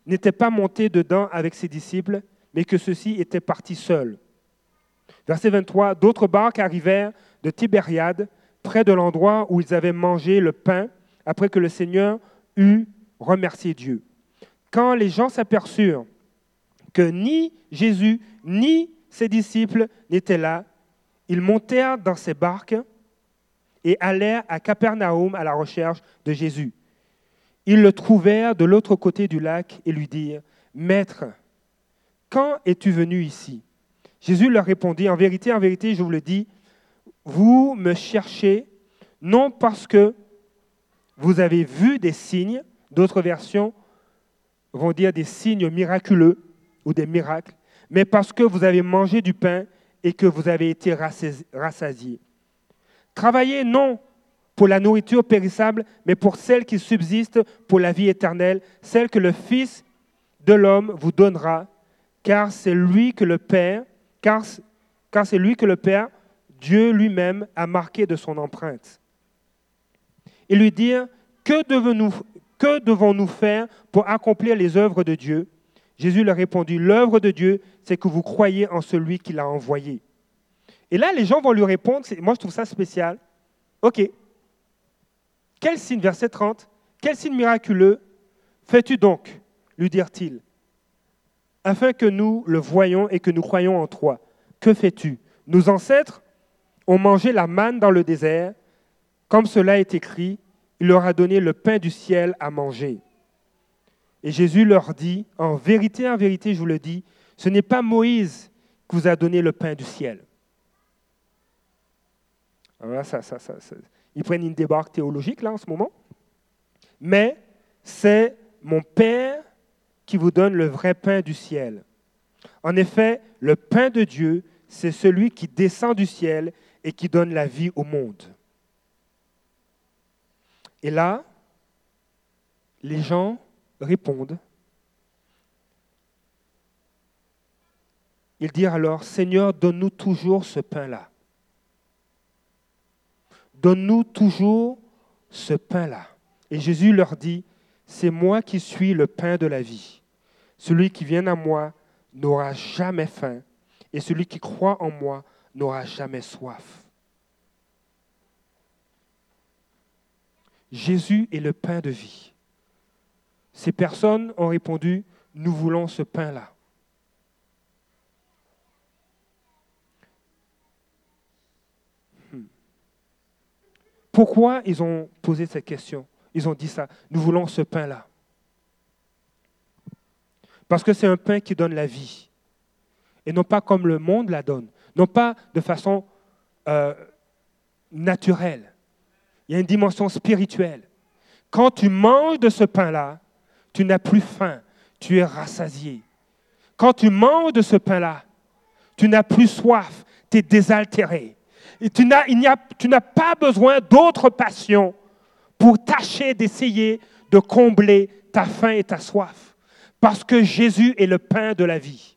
n'était pas monté dedans avec ses disciples, mais que ceux-ci étaient partis seuls. Verset 23, d'autres barques arrivèrent de Tibériade, près de l'endroit où ils avaient mangé le pain, après que le Seigneur eut remercié Dieu. Quand les gens s'aperçurent que ni Jésus ni ses disciples n'étaient là, ils montèrent dans ces barques et allèrent à Capernaum à la recherche de Jésus. Ils le trouvèrent de l'autre côté du lac et lui dirent, Maître, quand es-tu venu ici? Jésus leur répondit, En vérité, en vérité, je vous le dis, vous me cherchez non parce que vous avez vu des signes, d'autres versions vont dire des signes miraculeux ou des miracles, mais parce que vous avez mangé du pain et que vous avez été rassasiés. Travaillez non pour la nourriture périssable, mais pour celle qui subsiste pour la vie éternelle, celle que le Fils de l'homme vous donnera, car c'est lui que le Père, car, car c'est lui que le Père, Dieu lui-même, a marqué de son empreinte. Et lui dire, que devons-nous, faire pour accomplir les œuvres de Dieu? Jésus leur répondit, l'œuvre de Dieu, c'est que vous croyez en celui qui l'a envoyé. Et là, les gens vont lui répondre, moi je trouve ça spécial. OK. Quel signe, verset 30, quel signe miraculeux fais-tu donc? lui dirent-ils, afin que nous le voyions et que nous croyions en toi. Que fais-tu? Nos ancêtres ont mangé la manne dans le désert, comme cela est écrit, il leur a donné le pain du ciel à manger. Et Jésus leur dit, en vérité, en vérité, je vous le dis, ce n'est pas Moïse qui vous a donné le pain du ciel. ils prennent une débarque théologique là en ce moment. Mais c'est mon Père qui vous donne le vrai pain du ciel. En effet, le pain de Dieu, c'est celui qui descend du ciel et qui donne la vie au monde. Et là, les gens répondent. Ils dirent alors, Seigneur, donne-nous toujours ce pain-là. Donne-nous toujours ce pain-là. Et Jésus leur dit, c'est moi qui suis le pain de la vie. Celui qui vient à moi n'aura jamais faim, et celui qui croit en moi n'aura jamais soif. Jésus est le pain de vie. Ces personnes ont répondu, nous voulons ce pain-là. Hmm. Pourquoi ils ont posé cette question? Ils ont dit ça, nous voulons ce pain-là. Parce que c'est un pain qui donne la vie. Et non pas comme le monde la donne. Non pas de façon euh, naturelle. Il y a une dimension spirituelle. Quand tu manges de ce pain-là, tu n'as plus faim, tu es rassasié. Quand tu manges de ce pain-là, tu n'as plus soif, tu es désaltéré. Et tu n'as pas besoin d'autres passions pour tâcher d'essayer de combler ta faim et ta soif. Parce que Jésus est le pain de la vie.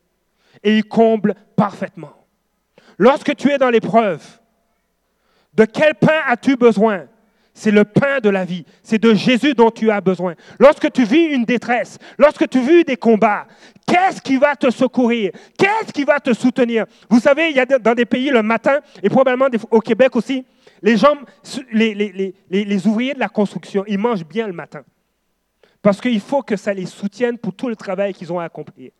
Et il comble parfaitement. Lorsque tu es dans l'épreuve, de quel pain as-tu besoin C'est le pain de la vie. C'est de Jésus dont tu as besoin. Lorsque tu vis une détresse, lorsque tu vis des combats, qu'est-ce qui va te secourir? Qu'est-ce qui va te soutenir? Vous savez, il y a dans des pays le matin, et probablement au Québec aussi, les gens, les, ouvriers de la construction, ils mangent bien le matin. Parce qu'il faut que ça les soutienne pour tout le travail qu'ils ont à accomplir.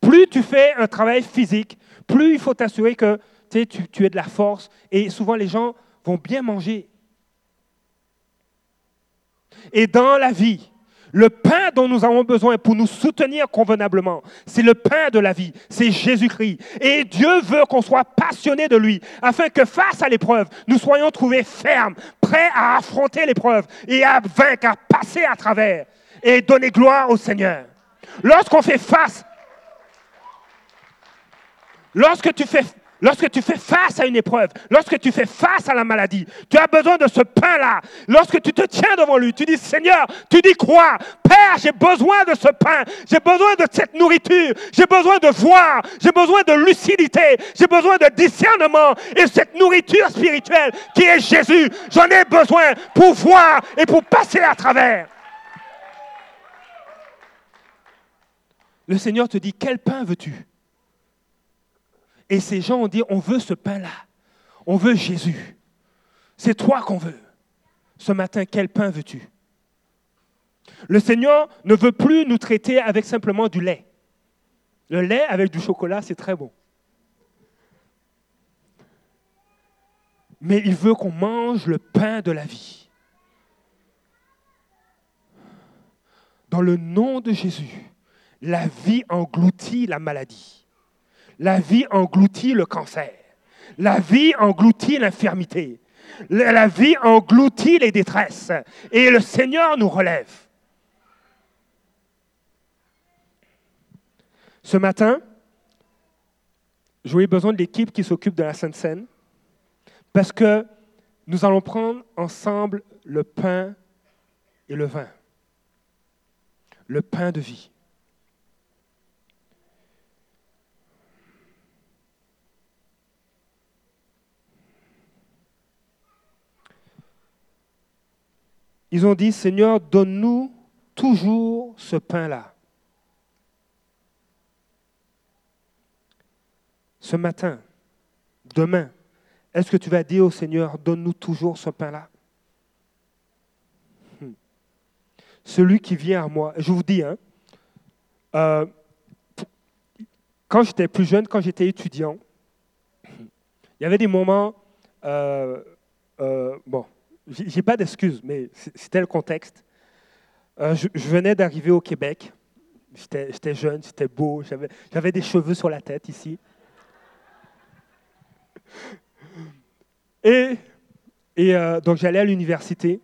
Plus tu fais un travail physique, plus il faut t'assurer que tu, tu es de la force. Et souvent, les gens vont bien manger. Et dans la vie, le pain dont nous avons besoin pour nous soutenir convenablement, c'est le pain de la vie, c'est Jésus-Christ. Et Dieu veut qu'on soit passionné de lui, afin que face à l'épreuve, nous soyons trouvés fermes, prêts à affronter l'épreuve et à vaincre, à passer à travers et donner gloire au Seigneur. Lorsqu'on fait face, lorsque tu fais Lorsque tu fais face à une épreuve, lorsque tu fais face à la maladie, tu as besoin de ce pain-là. Lorsque tu te tiens devant lui, tu dis Seigneur, tu dis quoi? Père, j'ai besoin de ce pain, j'ai besoin de cette nourriture, j'ai besoin de voir, j'ai besoin de lucidité, j'ai besoin de discernement et cette nourriture spirituelle qui est Jésus, j'en ai besoin pour voir et pour passer à travers. Le Seigneur te dit, quel pain veux-tu? Et ces gens ont dit, on veut ce pain-là. On veut Jésus. C'est toi qu'on veut. Ce matin, quel pain veux-tu? Le Seigneur ne veut plus nous traiter avec simplement du lait. Le lait avec du chocolat, c'est très bon. Mais il veut qu'on mange le pain de la vie. Dans le nom de Jésus, la vie engloutit la maladie. La vie engloutit le cancer. La vie engloutit l'infirmité. La vie engloutit les détresses. Et le Seigneur nous relève. Ce matin, j'aurais besoin de l'équipe qui s'occupe de la Sainte Seine parce que nous allons prendre ensemble le pain et le vin. Le pain de vie. Ils ont dit, Seigneur, donne-nous toujours ce pain-là. Ce matin, demain, est-ce que tu vas dire au Seigneur, donne-nous toujours ce pain-là? Hmm. Celui qui vient à moi, je vous dis, hein, euh, quand j'étais plus jeune, quand j'étais étudiant, il y avait des moments, euh, euh, bon, j'ai pas d'excuses, mais c'était le contexte. Euh, je, venais d'arriver au Québec. J'étais jeune, j'étais beau, j'avais des cheveux sur la tête ici. Et, euh, donc j'allais à l'université.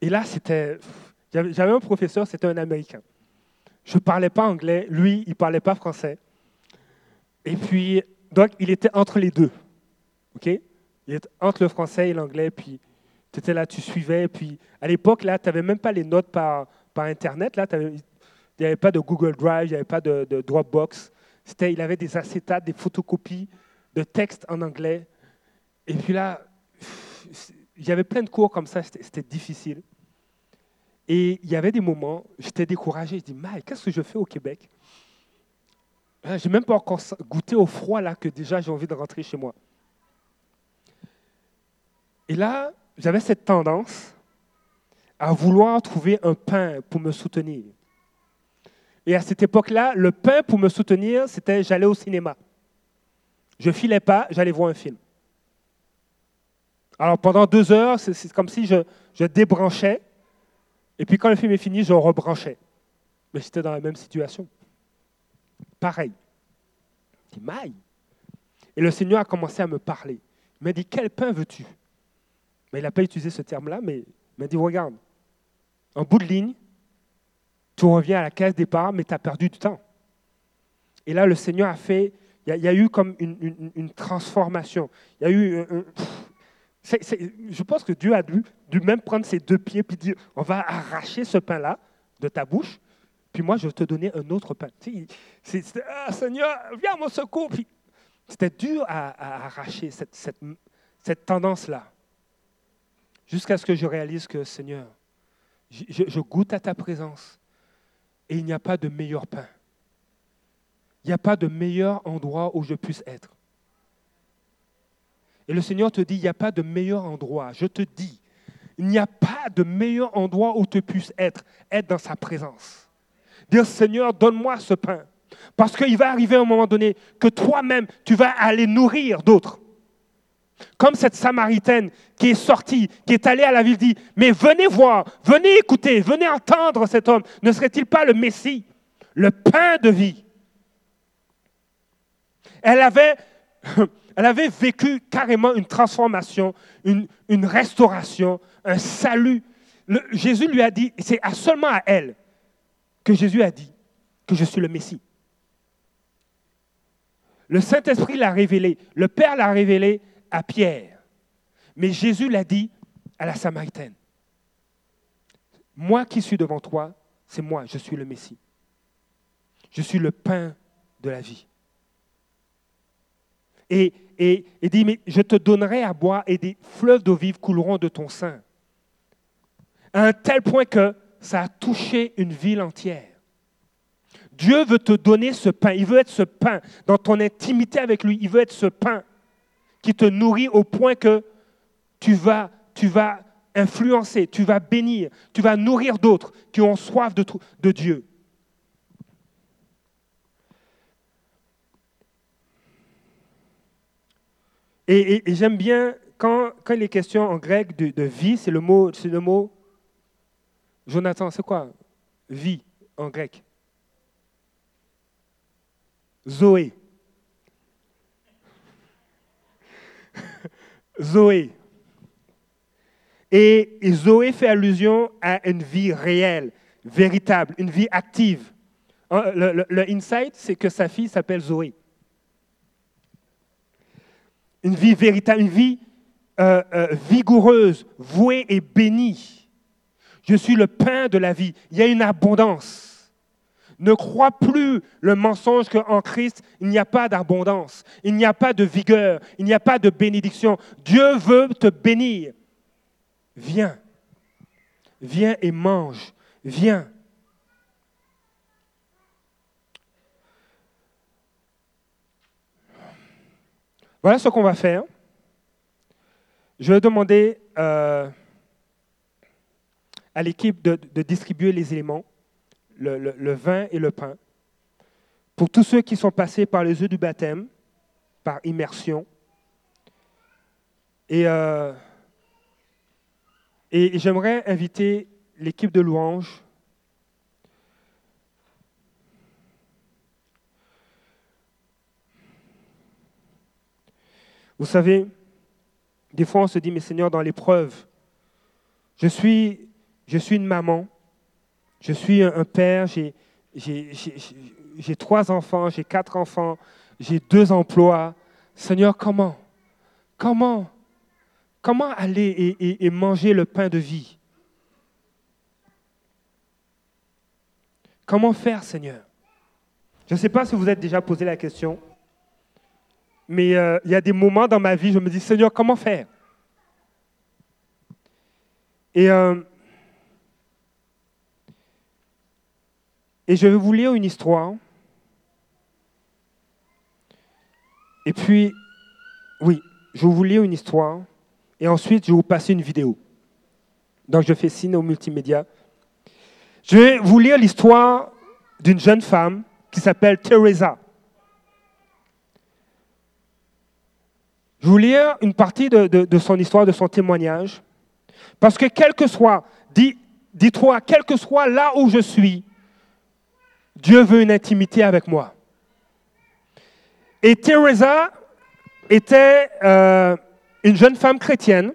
Et là, c'était. J'avais un professeur, c'était un Américain. Je ne parlais pas anglais, lui, il ne parlait pas français. Et puis, donc, il était entre les deux. OK? Entre le français et l'anglais, puis tu étais là, tu suivais. Puis à l'époque, là, tu n'avais même pas les notes par, par Internet. Là, il n'y avait pas de Google Drive, il n'y avait pas de, Dropbox. C'était, il avait des acétates, des photocopies de textes en anglais. Et puis là, il y avait plein de cours comme ça, c'était difficile. Et il y avait des moments, j'étais découragé. Je dis, Mike, qu'est-ce que je fais au Québec? Je n'ai même pas encore goûté au froid là que déjà j'ai envie de rentrer chez moi. Et là, j'avais cette tendance à vouloir trouver un pain pour me soutenir. Et à cette époque-là, le pain pour me soutenir, c'était j'allais au cinéma. Je filais pas, j'allais voir un film. Alors pendant deux heures, c'est comme si je, débranchais, et puis quand le film est fini, je rebranchais. Mais j'étais dans la même situation. Pareil. Dis, maille. Et le Seigneur a commencé à me parler. Il m'a dit, quel pain veux-tu? Mais il n'a pas utilisé ce terme-là, mais il m'a dit, regarde, en bout de ligne, tu reviens à la case départ, mais tu as perdu du temps. Et là, le Seigneur a fait, il y, a, eu comme une, transformation. Il y a eu... je pense que Dieu a dû, dû, même prendre ses deux pieds et dire, on va arracher ce pain-là de ta bouche, puis moi, je vais te donner un autre pain. C'est, ah, Seigneur, viens à mon secours. c'était dur à, arracher cette, cette, tendance-là. Jusqu'à ce que je réalise que, Seigneur, je, goûte à ta présence et il n'y a pas de meilleur pain. Il n'y a pas de meilleur endroit où je puisse être. Et le Seigneur te dit, il n'y a pas de meilleur endroit. Je te dis, il n'y a pas de meilleur endroit où tu puisses être, être dans sa présence. Dire, Seigneur, donne-moi ce pain. Parce qu'il va arriver un moment donné que toi-même, tu vas aller nourrir d'autres. Comme cette Samaritaine qui est sortie, qui est allée à la ville, dit, mais venez voir, venez écouter, venez entendre cet homme. Ne serait-il pas le Messie, le pain de vie? Elle avait, elle avait vécu carrément une transformation, une, restauration, un salut. Jésus lui a dit, c'est seulement à elle que Jésus a dit que je suis le Messie. Le Saint-Esprit l'a révélé, le Père l'a révélé à Pierre. Mais Jésus l'a dit à la Samaritaine. Moi qui suis devant toi, c'est moi, je suis le Messie. Je suis le pain de la vie. Et, et, et dit, mais je te donnerai à boire et des fleuves d'eau vive couleront de ton sein. À un tel point que ça a touché une ville entière. Dieu veut te donner ce pain. Il veut être ce pain dans ton intimité avec lui. Il veut être ce pain qui te nourrit au point que tu vas, tu vas influencer, tu vas bénir, tu vas nourrir d'autres qui ont soif de, de Dieu. Et, j'aime bien quand, quand, il est question en grec de, de vie, c'est le mot, c'est le mot Jonathan, c'est quoi? Vie en grec. Zoé. Zoé. Et, Zoé fait allusion à une vie réelle, véritable, une vie active. Le, insight, c'est que sa fille s'appelle Zoé. Une vie véritable, une vie euh, euh, vigoureuse, vouée et bénie. Je suis le pain de la vie. Il y a une abondance. Ne crois plus le mensonge qu'en Christ, il n'y a pas d'abondance, il n'y a pas de vigueur, il n'y a pas de bénédiction. Dieu veut te bénir. Viens. Viens et mange. Viens. Voilà ce qu'on va faire. Je vais demander euh, à l'équipe de, distribuer les éléments, le, vin et le pain. Pour tous ceux qui sont passés par les œufs du baptême, par immersion. Et, euh, et j'aimerais inviter l'équipe de louange Vous savez, des fois on se dit, mais Seigneur, dans l'épreuve, je suis je suis une maman, je suis un père, j'ai trois enfants, j'ai quatre enfants, j'ai deux emplois. Seigneur, comment? Comment? Comment aller et, manger le pain de vie? Comment faire, Seigneur? Je ne sais pas si vous êtes déjà posé la question, mais euh, il y a des moments dans ma vie, je me dis, Seigneur, comment faire? Et euh, Et je vais vous lire une histoire. Et puis, oui, je vais vous lire une histoire. Et ensuite, je vais vous passer une vidéo. Donc, je fais signe au multimédia. Je vais vous lire l'histoire d'une jeune femme qui s'appelle Teresa. Je vais vous lire une partie de, son histoire, de son témoignage. Parce que quel que soit, dis, dis-toi, quel que soit là où je suis, Dieu veut une intimité avec moi. Et Teresa était euh, une jeune femme chrétienne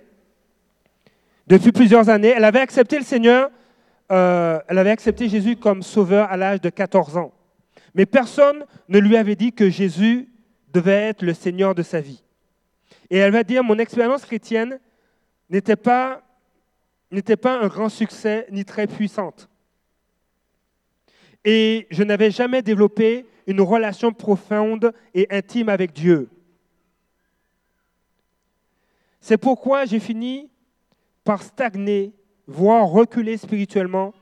depuis plusieurs années. Elle avait accepté le Seigneur, euh, elle avait accepté Jésus comme sauveur à l'âge de 14 ans. Mais personne ne lui avait dit que Jésus devait être le Seigneur de sa vie. Et elle va dire, mon expérience chrétienne n'était pas, n'était pas un grand succès ni très puissante. Et je n'avais jamais développé une relation profonde et intime avec Dieu. C'est pourquoi j'ai fini par stagner, voire reculer spirituellement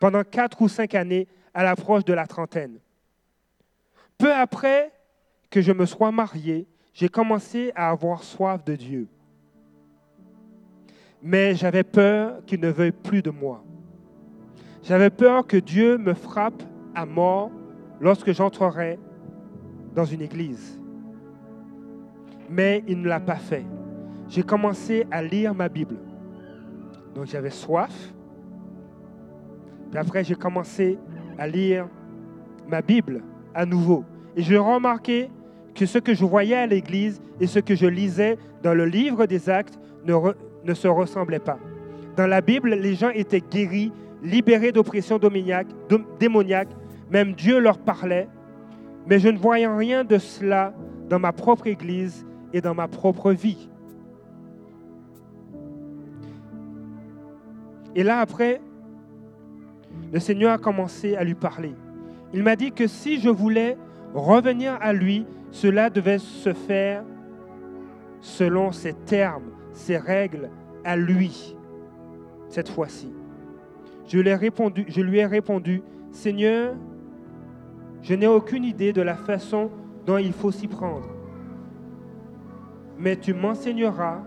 pendant quatre ou cinq années à l'approche de la trentaine. Peu après que je me sois marié, j'ai commencé à avoir soif de Dieu. Mais j'avais peur qu'il ne veuille plus de moi. J'avais peur que Dieu me frappe à mort lorsque j'entrerai dans une église. Mais il ne l'a pas fait. J'ai commencé à lire ma Bible. Donc j'avais soif. Puis après, j'ai commencé à lire ma Bible à nouveau. Et je remarquais que ce que je voyais à l'église et ce que je lisais dans le livre des actes ne, ne se ressemblaient pas. Dans la Bible, les gens étaient guéris, libérés d'oppression démoniaque, même Dieu leur parlait, mais je ne voyais rien de cela dans ma propre Église et dans ma propre vie. Et là, après, le Seigneur a commencé à lui parler. Il m'a dit que si je voulais revenir à lui, cela devait se faire selon ses termes, ses règles, à lui, cette fois-ci. Je, lui ai répondu, Seigneur, je n'ai aucune idée de la façon dont il faut s'y prendre. Mais tu m'enseigneras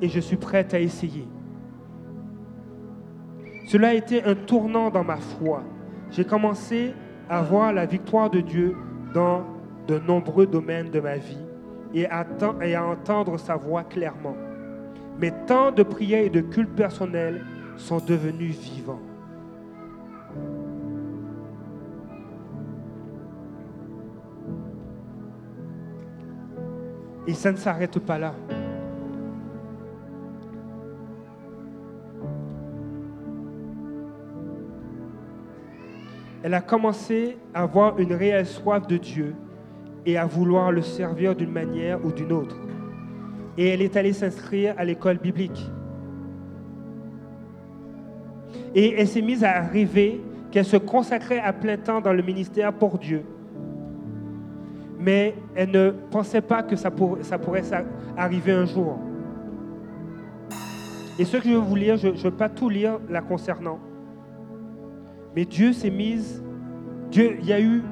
et je suis prête à essayer. Cela a été un tournant dans ma foi. J'ai commencé à voir la victoire de Dieu dans de nombreux domaines de ma vie et à, et à entendre sa voix clairement. Mes temps de prière et de culte personnel sont devenus vivants. Et ça ne s'arrête pas là. Elle a commencé à avoir une réelle soif de Dieu et à vouloir le servir d'une manière ou d'une autre. Et elle est allée s'inscrire à l'école biblique. Et elle s'est mise à rêver qu'elle se consacrait à plein temps dans le ministère pour Dieu mais elle ne pensait pas que ça, pourrait arriver un jour. Et ce que je veux vous lire, je ne veux pas tout lire la concernant. Mais Dieu s'est mise, il y a eu,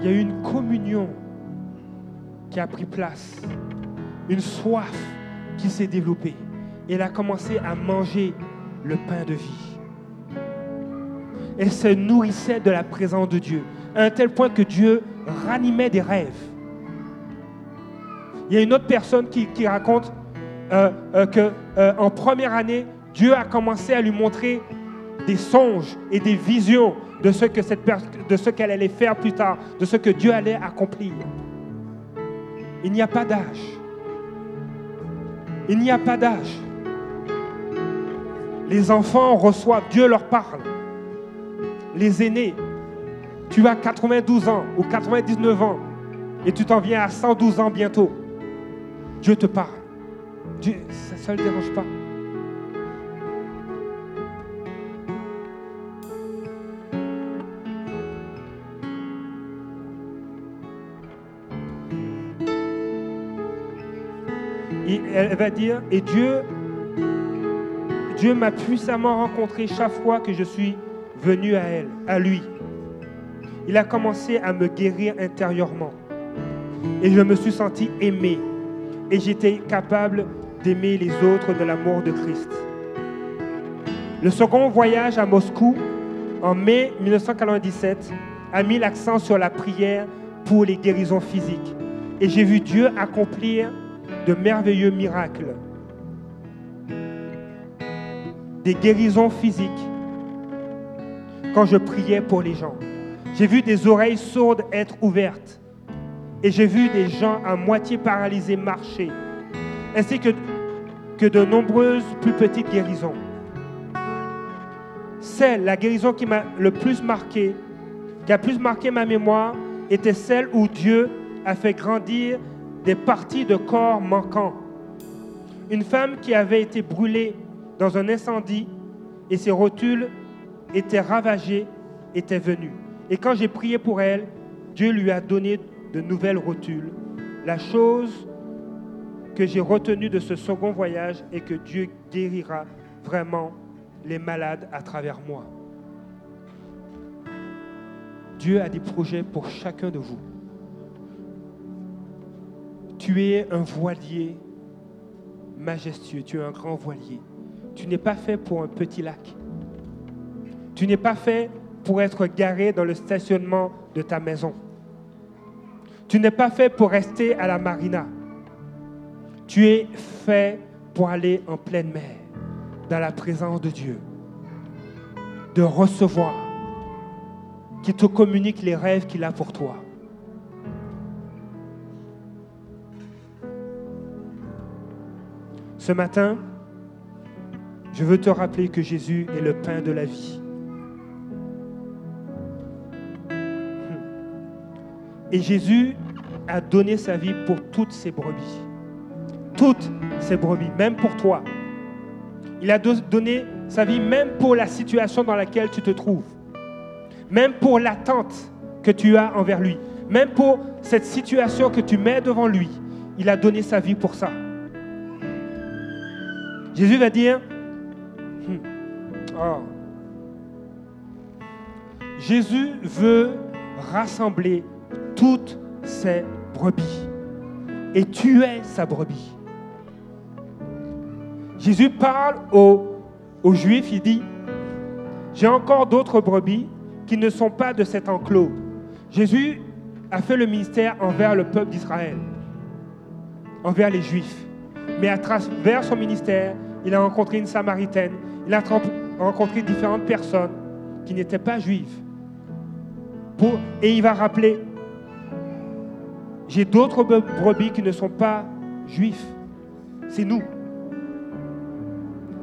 il y a eu une communion qui a pris place, une soif qui s'est développée. Elle a commencé à manger le pain de vie. Elle se nourrissait de la présence de Dieu à un tel point que Dieu ranimait des rêves. Il y a une autre personne qui, raconte euh, euh, qu'en euh, première année, Dieu a commencé à lui montrer des songes et des visions de ce que cette de ce qu'elle allait faire plus tard, de ce que Dieu allait accomplir. Il n'y a pas d'âge. Il n'y a pas d'âge. Les enfants reçoivent, Dieu leur parle. Les aînés, tu as 92 ans ou 99 ans et tu t'en viens à 112 ans bientôt. Dieu te parle. Ça ne le dérange pas. Elle va dire, et Dieu, Dieu m'a puissamment rencontré chaque fois que je suis venu à elle, à lui il a commencé à me guérir intérieurement. Et je me suis senti aimé. Et j'étais capable d'aimer les autres de l'amour de Christ. Le second voyage à Moscou, en mai 1997, a mis l'accent sur la prière pour les guérisons physiques. Et j'ai vu Dieu accomplir de merveilleux miracles. Des guérisons physiques quand je priais pour les gens. J'ai vu des oreilles sourdes être ouvertes. Et j'ai vu des gens à moitié paralysés marcher. Ainsi que, que de nombreuses plus petites guérisons. Celle, la guérison qui m'a le plus marqué, qui a plus marqué ma mémoire, était celle où Dieu a fait grandir des parties de corps manquants. Une femme qui avait été brûlée dans un incendie et ses rotules était ravagée était venue. Et quand j'ai prié pour elle, Dieu lui a donné de nouvelles rotules. La chose que j'ai retenue de ce second voyage est que Dieu guérira vraiment les malades à travers moi. Dieu a des projets pour chacun de vous. Tu es un voilier majestueux, tu es un grand voilier. Tu n'es pas fait pour un petit lac. Tu n'es pas fait pour être garé dans le stationnement de ta maison. Tu n'es pas fait pour rester à la marina. Tu es fait pour aller en pleine mer, dans la présence de Dieu, de recevoir, qui te communique les rêves qu'il a pour toi. Ce matin, je veux te rappeler que Jésus est le pain de la vie. Et Jésus a donné sa vie pour toutes ses brebis. Toutes ses brebis, même pour toi. Il a donné sa vie même pour la situation dans laquelle tu te trouves. Même pour l'attente que tu as envers lui. Même pour cette situation que tu mets devant lui. Il a donné sa vie pour ça. Jésus va dire, hmm, oh. Jésus veut rassembler toutes ses brebis. Et tu sa brebis. Jésus parle aux, aux Juifs, il dit, j'ai encore d'autres brebis qui ne sont pas de cet enclos. Jésus a fait le ministère envers le peuple d'Israël, envers les Juifs. Mais à travers son ministère, il a rencontré une Samaritaine, il a rencontré différentes personnes qui n'étaient pas juives. Et il va rappeler, j'ai d'autres brebis qui ne sont pas juifs. C'est nous.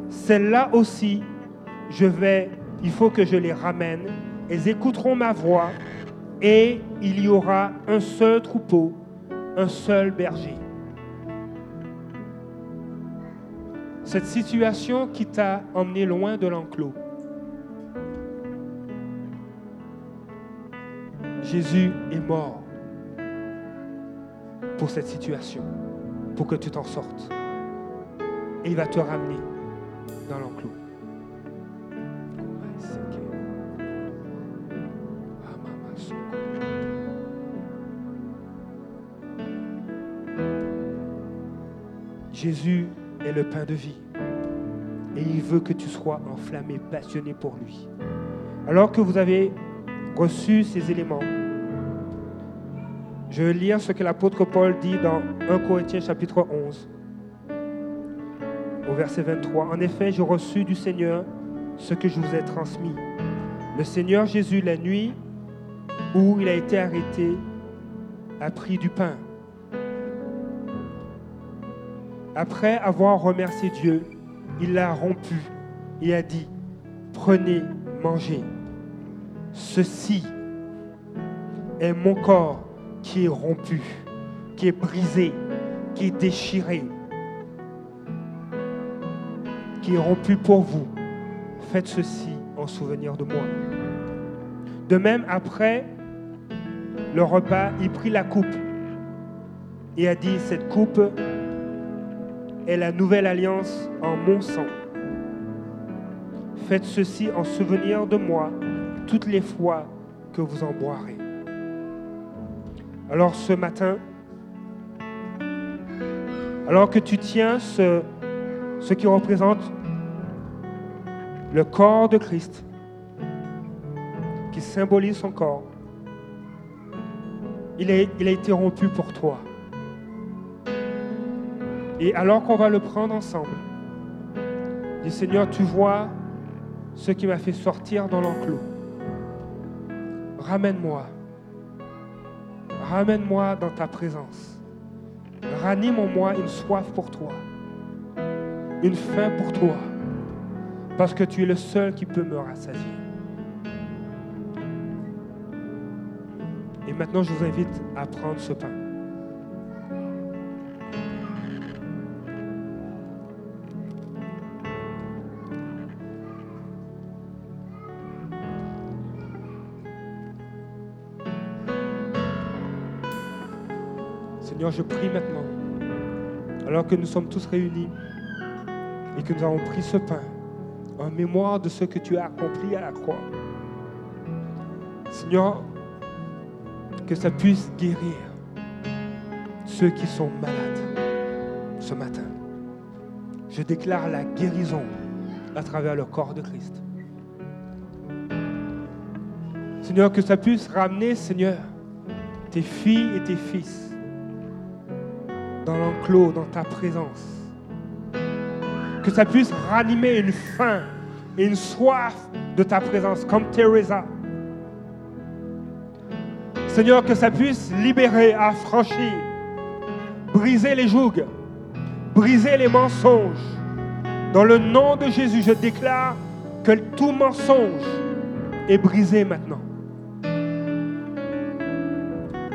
Celles-là aussi, je vais, il faut que je les ramène. Elles écouteront ma voix et il y aura un seul troupeau, un seul berger. Cette situation qui t'a emmené loin de l'enclos. Jésus est mort pour cette situation, pour que tu t'en sortes. Et il va te ramener dans l'enclos. Jésus est le pain de vie. Et il veut que tu sois enflammé, passionné pour lui. Alors que vous avez reçu ces éléments, je vais lire ce que l'apôtre Paul dit dans 1 Corinthiens chapitre 11, au verset 23. En effet, j'ai reçu du Seigneur ce que je vous ai transmis. Le Seigneur Jésus, la nuit où il a été arrêté, a pris du pain. Après avoir remercié Dieu, il l'a rompu et a dit, prenez, mangez. Ceci est mon corps qui est rompu, qui est brisé, qui est déchiré, qui est rompu pour vous. Faites ceci en souvenir de moi. De même, après le repas, il prit la coupe et a dit, cette coupe est la nouvelle alliance en mon sang. Faites ceci en souvenir de moi toutes les fois que vous en boirez. Alors ce matin, alors que tu tiens ce, qui représente le corps de Christ, qui symbolise son corps, il il a été rompu pour toi. Et alors qu'on va le prendre ensemble, dis Seigneur, tu vois ce qui m'a fait sortir dans l'enclos. Ramène-moi Ramène-moi dans ta présence. Ranime en moi une soif pour toi, une faim pour toi, parce que tu es le seul qui peut me rassasier. Et maintenant, je vous invite à prendre ce pain. Seigneur, je prie maintenant, alors que nous sommes tous réunis et que nous avons pris ce pain en mémoire de ce que tu as accompli à la croix. Seigneur, que ça puisse guérir ceux qui sont malades ce matin. Je déclare la guérison à travers le corps de Christ. Seigneur, que ça puisse ramener, Seigneur, tes filles et tes fils dans l'enclos, dans ta présence. Que ça puisse ranimer une faim et une soif de ta présence, comme Teresa. Seigneur, que ça puisse libérer, affranchir, briser les jougs, briser les mensonges. Dans le nom de Jésus, je déclare que tout mensonge est brisé maintenant.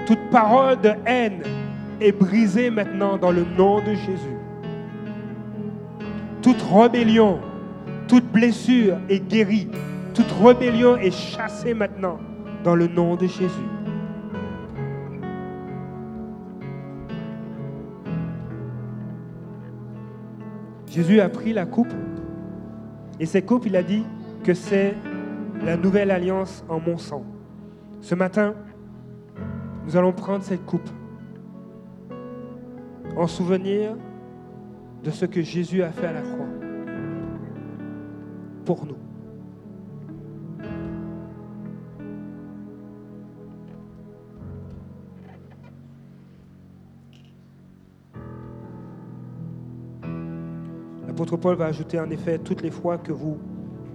Toute parole de haine est brisée maintenant dans le nom de Jésus. Toute rébellion, toute blessure est guérie. Toute rébellion est chassée maintenant dans le nom de Jésus. Jésus a pris la coupe et cette coupe, il a dit que c'est la nouvelle alliance en mon sang. Ce matin, nous allons prendre cette coupe en souvenir de ce que Jésus a fait à la croix pour nous. L'apôtre Paul va ajouter en effet toutes les fois que vous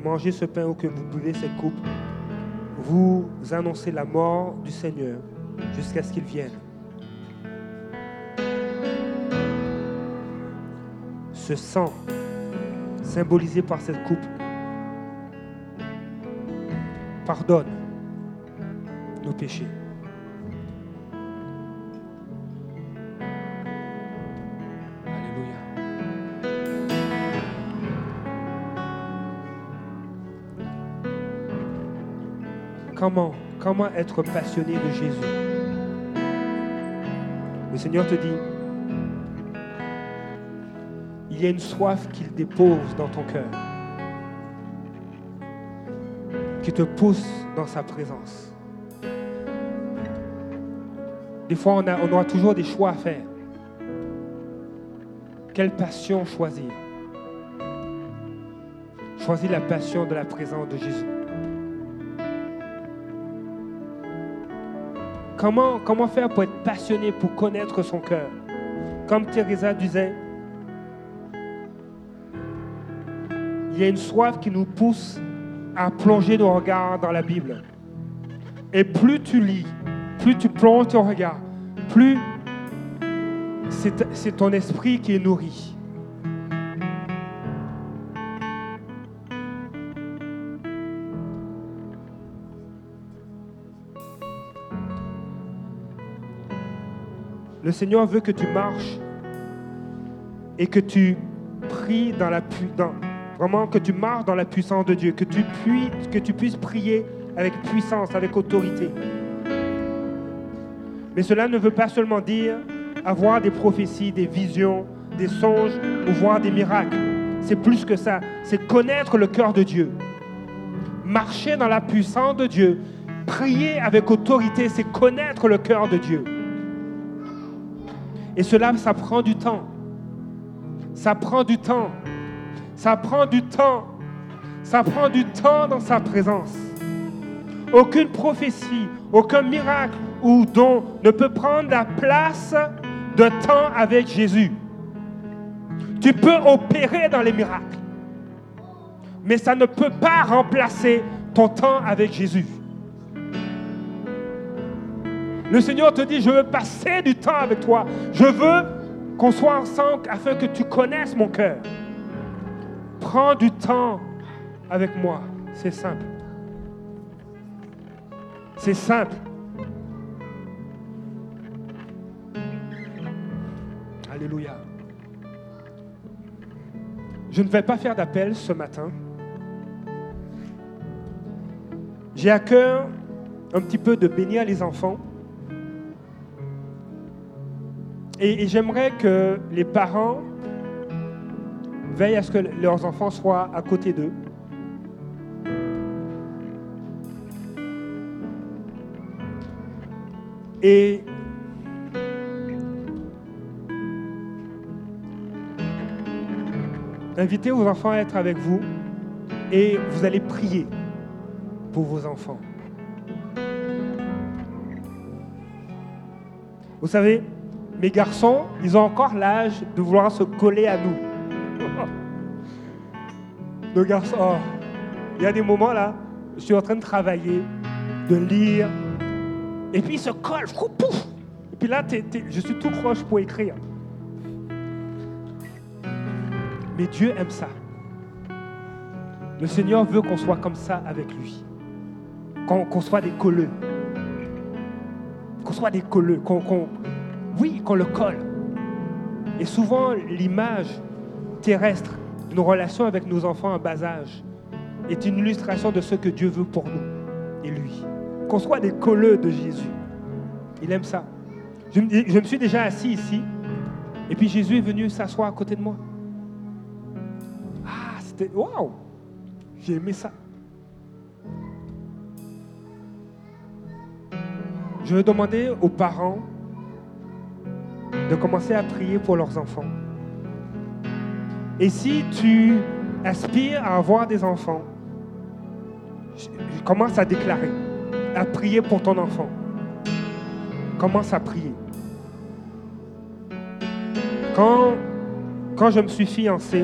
mangez ce pain ou que vous buvez cette coupe, vous annoncez la mort du Seigneur jusqu'à ce qu'il vienne. Ce sang, symbolisé par cette coupe, pardonne nos péchés. Alléluia. Comment, comment être passionné de Jésus? Le Seigneur te dit, il y a une soif qu'il dépose dans ton cœur, qui te pousse dans sa présence. Des fois, on, a, aura toujours des choix à faire. Quelle passion choisir? Choisis la passion de la présence de Jésus. Comment, comment faire pour être passionné, pour connaître son cœur? Comme Teresa disait, il y a une soif qui nous pousse à plonger nos regards dans la Bible. Et plus tu lis, plus tu plonges ton regard, plus c'est ton esprit qui est nourri. Le Seigneur veut que tu marches et que tu pries dans la dans, vraiment que tu marches dans la puissance de Dieu, que tu, puisses, prier avec puissance, avec autorité. Mais cela ne veut pas seulement dire avoir des prophéties, des visions, des songes ou voir des miracles. C'est plus que ça. C'est connaître le cœur de Dieu. Marcher dans la puissance de Dieu. Prier avec autorité, c'est connaître le cœur de Dieu. Et cela, ça prend du temps. Ça prend du temps. Ça prend du temps. Ça prend du temps dans sa présence. Aucune prophétie, aucun miracle ou don ne peut prendre la place de temps avec Jésus. Tu peux opérer dans les miracles, mais ça ne peut pas remplacer ton temps avec Jésus. Le Seigneur te dit, je veux passer du temps avec toi. Je veux qu'on soit ensemble afin que tu connaisses mon cœur. Prends du temps avec moi. C'est simple. C'est simple. Alléluia. Je ne vais pas faire d'appel ce matin. J'ai à cœur un petit peu de bénir les enfants. Et, j'aimerais que les parents veillent à ce que leurs enfants soient à côté d'eux. Et invitez vos enfants à être avec vous et vous allez prier pour vos enfants. Vous savez, mes garçons, ils ont encore l'âge de vouloir se coller à nous. Nos garçons, oh, il y a des moments là, je suis en train de travailler, de lire, et puis ils se pouf, et puis là, je suis tout croche pour écrire. Mais Dieu aime ça. Le Seigneur veut qu'on soit comme ça avec lui. Qu'on soit des colleux. Qu'on soit des colleux. Qu'on- oui, qu'on le colle. Et souvent, l'image terrestre d'une relation avec nos enfants en bas âge est une illustration de ce que Dieu veut pour nous et lui. Qu'on soit des colleux de Jésus. Il aime ça. Je me suis déjà assis ici, et puis Jésus est venu s'asseoir à côté de moi. Ah, c'était. Waouh! J'ai aimé ça. Je vais demander aux parents de commencer à prier pour leurs enfants. Et si tu aspires à avoir des enfants, commence à déclarer, à prier pour ton enfant. Commence à prier. Quand, quand je me suis fiancé,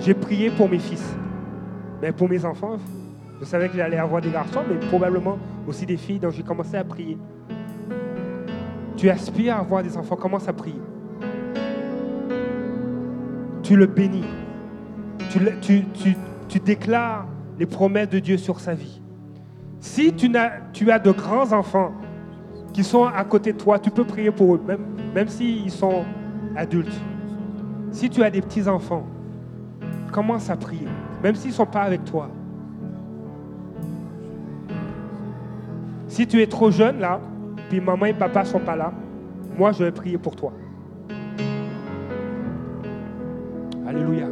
j'ai prié pour mes fils. Mais pour mes enfants, je savais que j'allais avoir des garçons, mais probablement aussi des filles, donc j'ai commencé à prier. Tu aspires à avoir des enfants, commence à prier. Tu le bénis. Tu, déclares les promesses de Dieu sur sa vie. Si tu, n'as- tu as de grands enfants qui sont à côté de toi, tu peux prier pour eux, même, même s'ils sont adultes. Si tu as des petits-enfants, commence à prier, même s'ils ne sont pas avec toi. Si tu es trop jeune là, puis maman et papa sont pas là, moi je vais prier pour toi. Alléluia.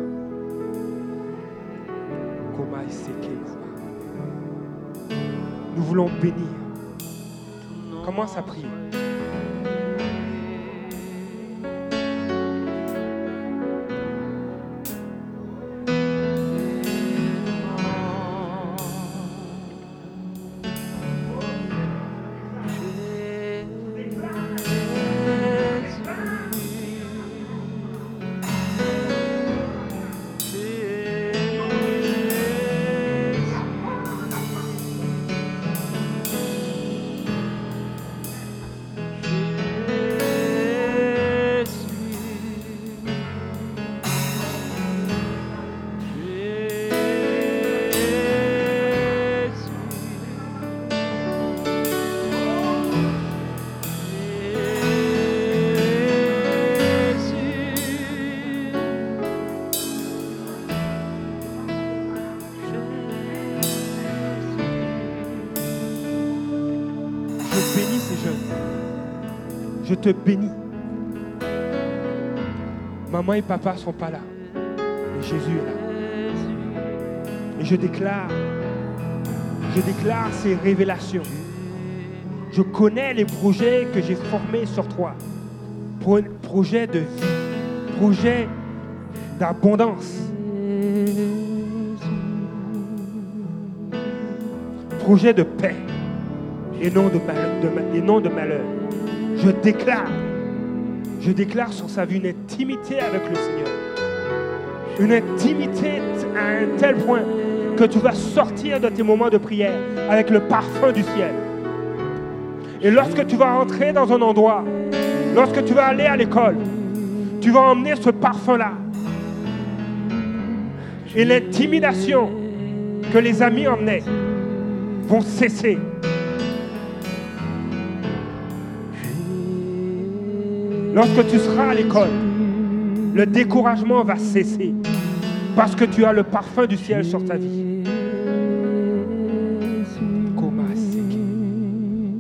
Nous voulons bénir. Commence à prier. Je bénis ces jeunes. Je te bénis. Maman et papa ne sont pas là. Mais Jésus est là. Et je déclare, je déclare ces révélations. Je connais les projets que j'ai formés sur toi. Pro- Projets de vie, projets d'abondance, projets de paix et non de, malheur. Je déclare, je déclare sur sa vie une intimité avec le Seigneur. Une intimité à un tel point que tu vas sortir de tes moments de prière avec le parfum du ciel. Et lorsque tu vas entrer dans un endroit, lorsque tu vas aller à l'école, tu vas emmener ce parfum-là. Et l'intimidation que les amis emmenaient vont cesser. Lorsque tu seras à l'école, le découragement va cesser parce que tu as le parfum du ciel sur ta vie.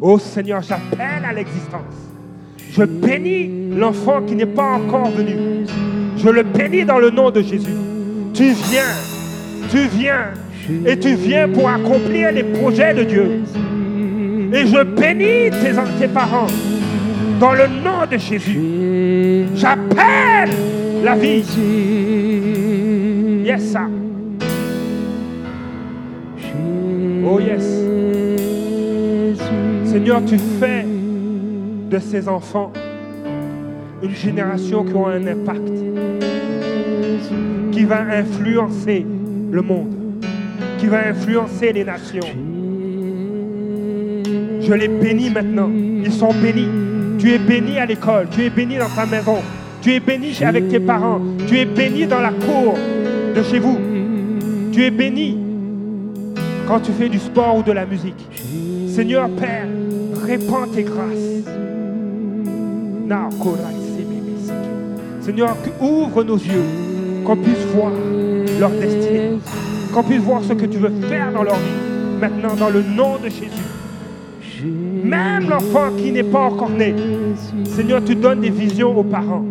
Oh Seigneur, j'appelle à l'existence. Je bénis l'enfant qui n'est pas encore venu. Je le bénis dans le nom de Jésus. Tu viens, tu viens, et tu viens pour accomplir les projets de Dieu. Et je bénis tes, tes parents dans le nom de Jésus. J'appelle la vie. Yes. Oh yes. Seigneur, tu fais de ces enfants une génération qui aura un impact, qui va influencer le monde, qui va influencer les nations. Je les bénis maintenant. Ils sont bénis. Tu es béni à l'école, tu es béni dans ta maison, tu es béni avec tes parents, tu es béni dans la cour de chez vous, tu es béni quand tu fais du sport ou de la musique. Seigneur Père, répands tes grâces. Seigneur, ouvre nos yeux, qu'on puisse voir leur destinée, qu'on puisse voir ce que tu veux faire dans leur vie. Maintenant, dans le nom de Jésus. Même l'enfant qui n'est pas encore né, Seigneur, tu donnes des visions aux parents.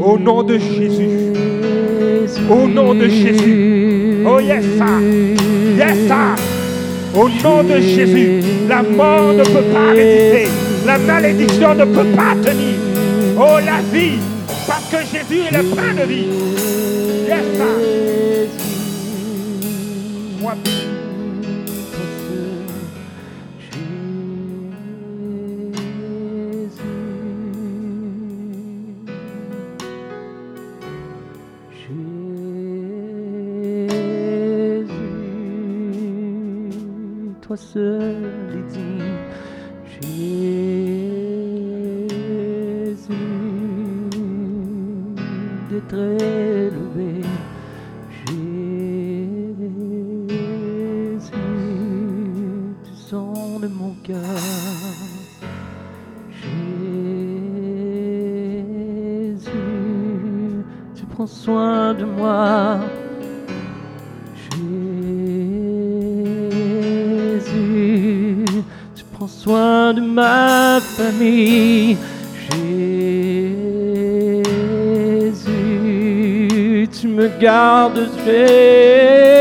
Au nom de Jésus. Au nom de Jésus. Oh yes, ça. Yes. Au nom de Jésus, la mort ne peut pas résister. La malédiction ne peut pas tenir. Oh, la vie, parce que Jésus est le pain de vie. Yes, sir. Moi, digne. Jésus, d'être élevé. Jésus, tu sens de mon cœur. Jésus, tu prends soin de moi. Soin de ma famille. Jésus, tu me gardes, Jésus.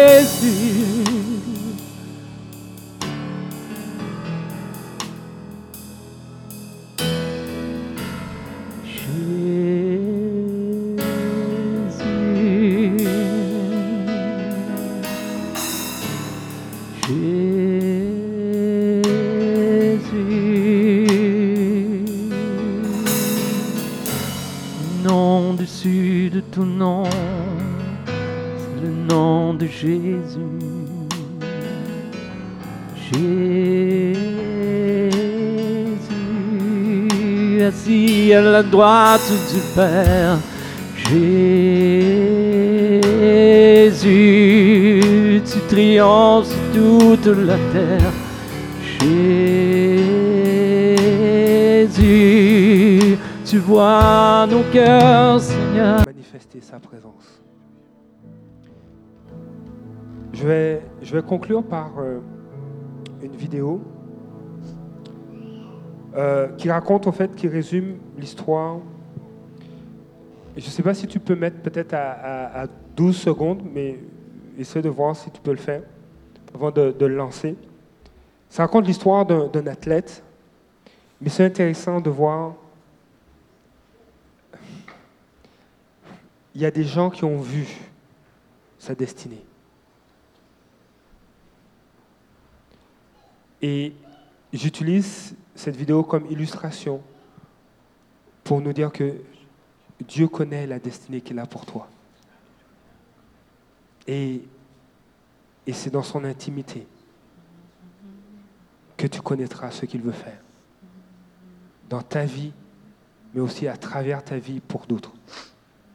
Droite du Père. Jésus, tu triomphes toute la terre. Jésus, tu vois nos cœurs, Seigneur. manifester sa présence. Je vais, je vais conclure par euh, une vidéo euh, qui raconte, au fait, qui résume l'histoire. Je ne sais pas si tu peux mettre peut-être à, à- à 12 secondes, mais essaie de voir si tu peux le faire avant de, le lancer. Ça raconte l'histoire d'un athlète, mais c'est intéressant de voir il y a des gens qui ont vu sa destinée. Et j'utilise cette vidéo comme illustration pour nous dire que Dieu connaît la destinée qu'il a pour toi. Et, et c'est dans son intimité que tu connaîtras ce qu'il veut faire. Dans ta vie, mais aussi à travers ta vie pour d'autres.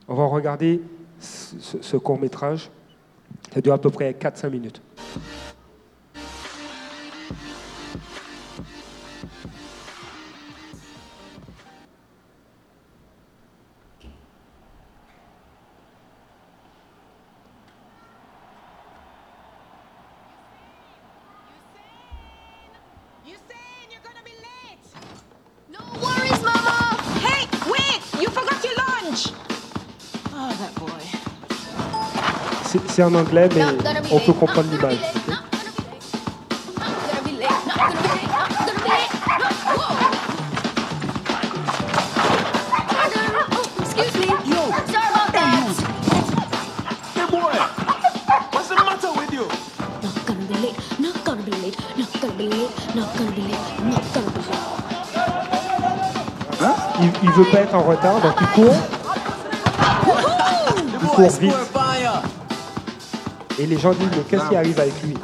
On va regarder ce, ce- ce court-métrage. Ça dure à peu près 4-5 minutes. Not gonna be late. Not gonna be late. il, il veut pas être en retard, donc il court. Cours boy's vite. Et les gens disent, mais qu'est-ce qui arrive avec lui?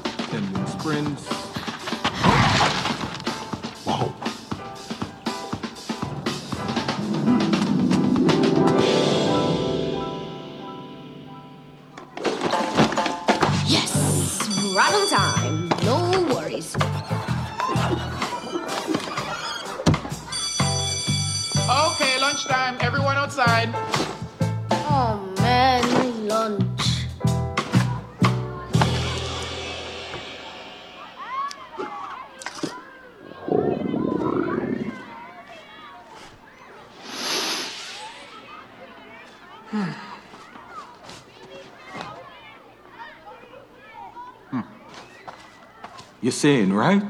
Saying, right?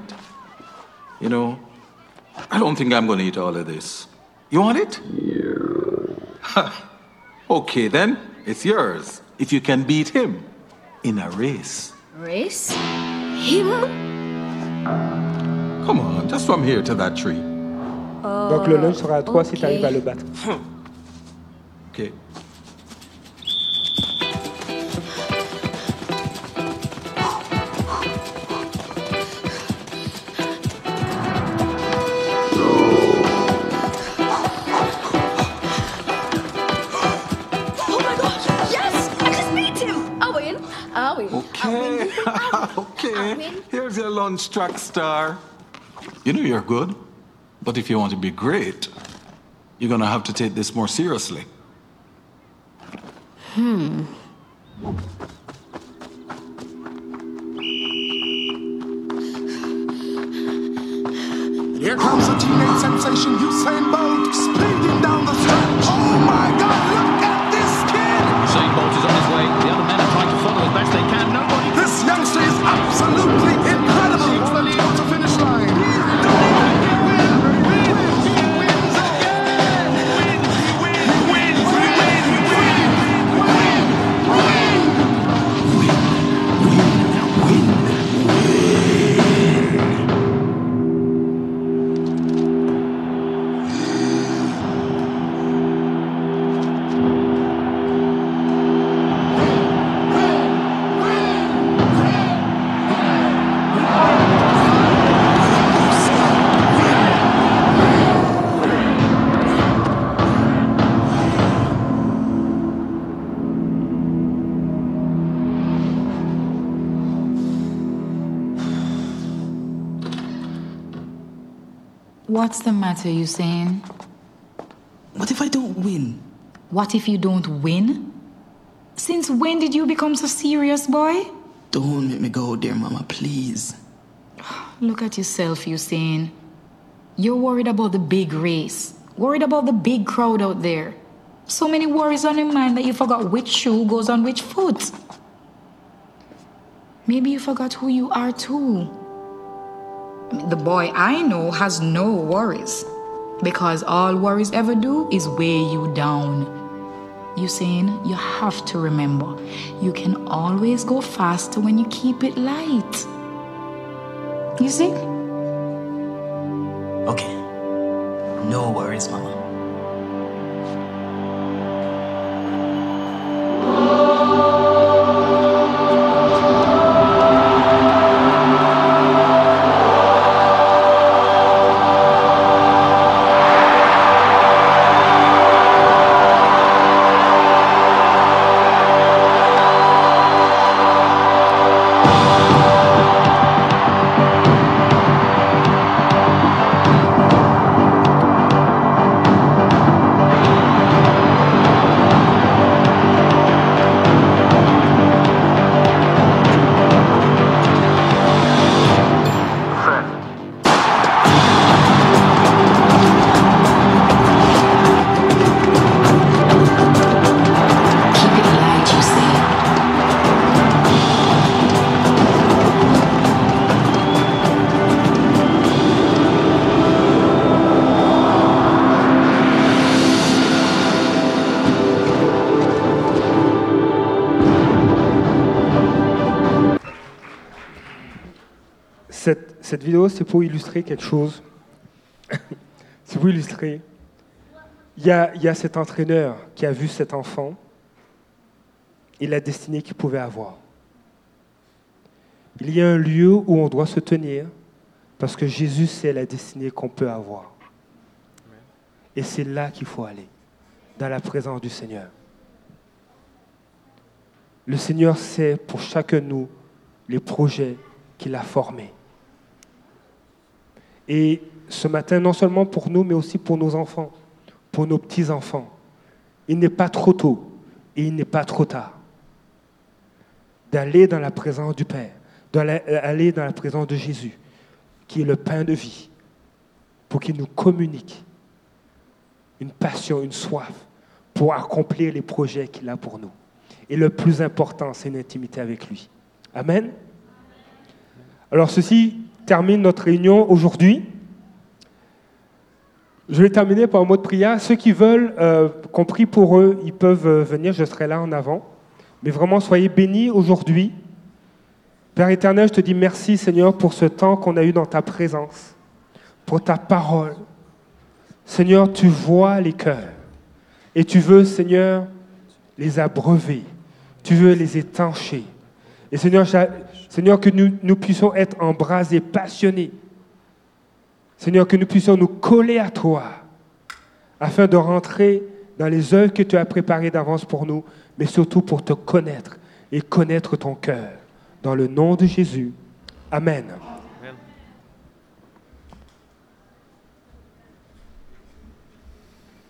You know, I don't think I'm going to eat all of this. You want it? Yeah. okay, then, it's yours. If you can beat him in a race. Race? Him? Come on, just from here to that tree. Donc le lunch sera à 3 si ok. tu arrives à le oh, battre. Hmm. Okay. Here's your lunch track star. You know you're good, but if you want to be great, you're going to have to take this more seriously. Hmm. Here comes a teenage sensation, Usain Bolt, speeding down the stretch. Oh my God, look matter, you saying? What if I don't win? What if you don't win? Since when did you become so serious, boy? Don't make me go there, Mama, please. Look at yourself, Usain. You're worried about the big race, worried about the big crowd out there. So many worries on your mind that you forgot which shoe goes on which foot. Maybe you forgot who you are too. The boy I know has no worries because all worries ever do is weigh you down. Usain, you have to remember, you can always go faster when you keep it light. You see? Okay. No worries, Mama. C'est pour illustrer quelque chose. c'est pour illustrer. Il y, a, il y a cet entraîneur qui a vu cet enfant et la destinée qu'il pouvait avoir. Il y a un lieu où on doit se tenir parce que Jésus sait la destinée qu'on peut avoir. Et c'est là qu'il faut aller, dans la présence du Seigneur. Le Seigneur sait pour chacun de nous les projets qu'il a formés. Et ce matin, non seulement pour nous, mais aussi pour nos enfants, pour nos petits-enfants, il n'est pas trop tôt et il n'est pas trop tard d'aller dans la présence du Père, d'aller dans la présence de Jésus, qui est le pain de vie, pour qu'il nous communique une passion, une soif pour accomplir les projets qu'il a pour nous. Et le plus important, c'est une intimité avec lui. Amen. Alors ceci termine notre réunion aujourd'hui. Je vais terminer par un mot de prière. Ceux qui veulent euh, qu'on prie pour eux, ils peuvent euh, venir, je serai là en avant. Mais vraiment, soyez bénis aujourd'hui. Père éternel, je te dis merci Seigneur pour ce temps qu'on a eu dans ta présence, pour ta parole. Seigneur, tu vois les cœurs et tu veux, Seigneur, les abreuver. Tu veux les étancher. Et Seigneur, Seigneur que nous, puissions être embrasés, passionnés. Seigneur, que nous puissions nous coller à toi afin de rentrer dans les œuvres que tu as préparées d'avance pour nous, mais surtout pour te connaître et connaître ton cœur. Dans le nom de Jésus. Amen.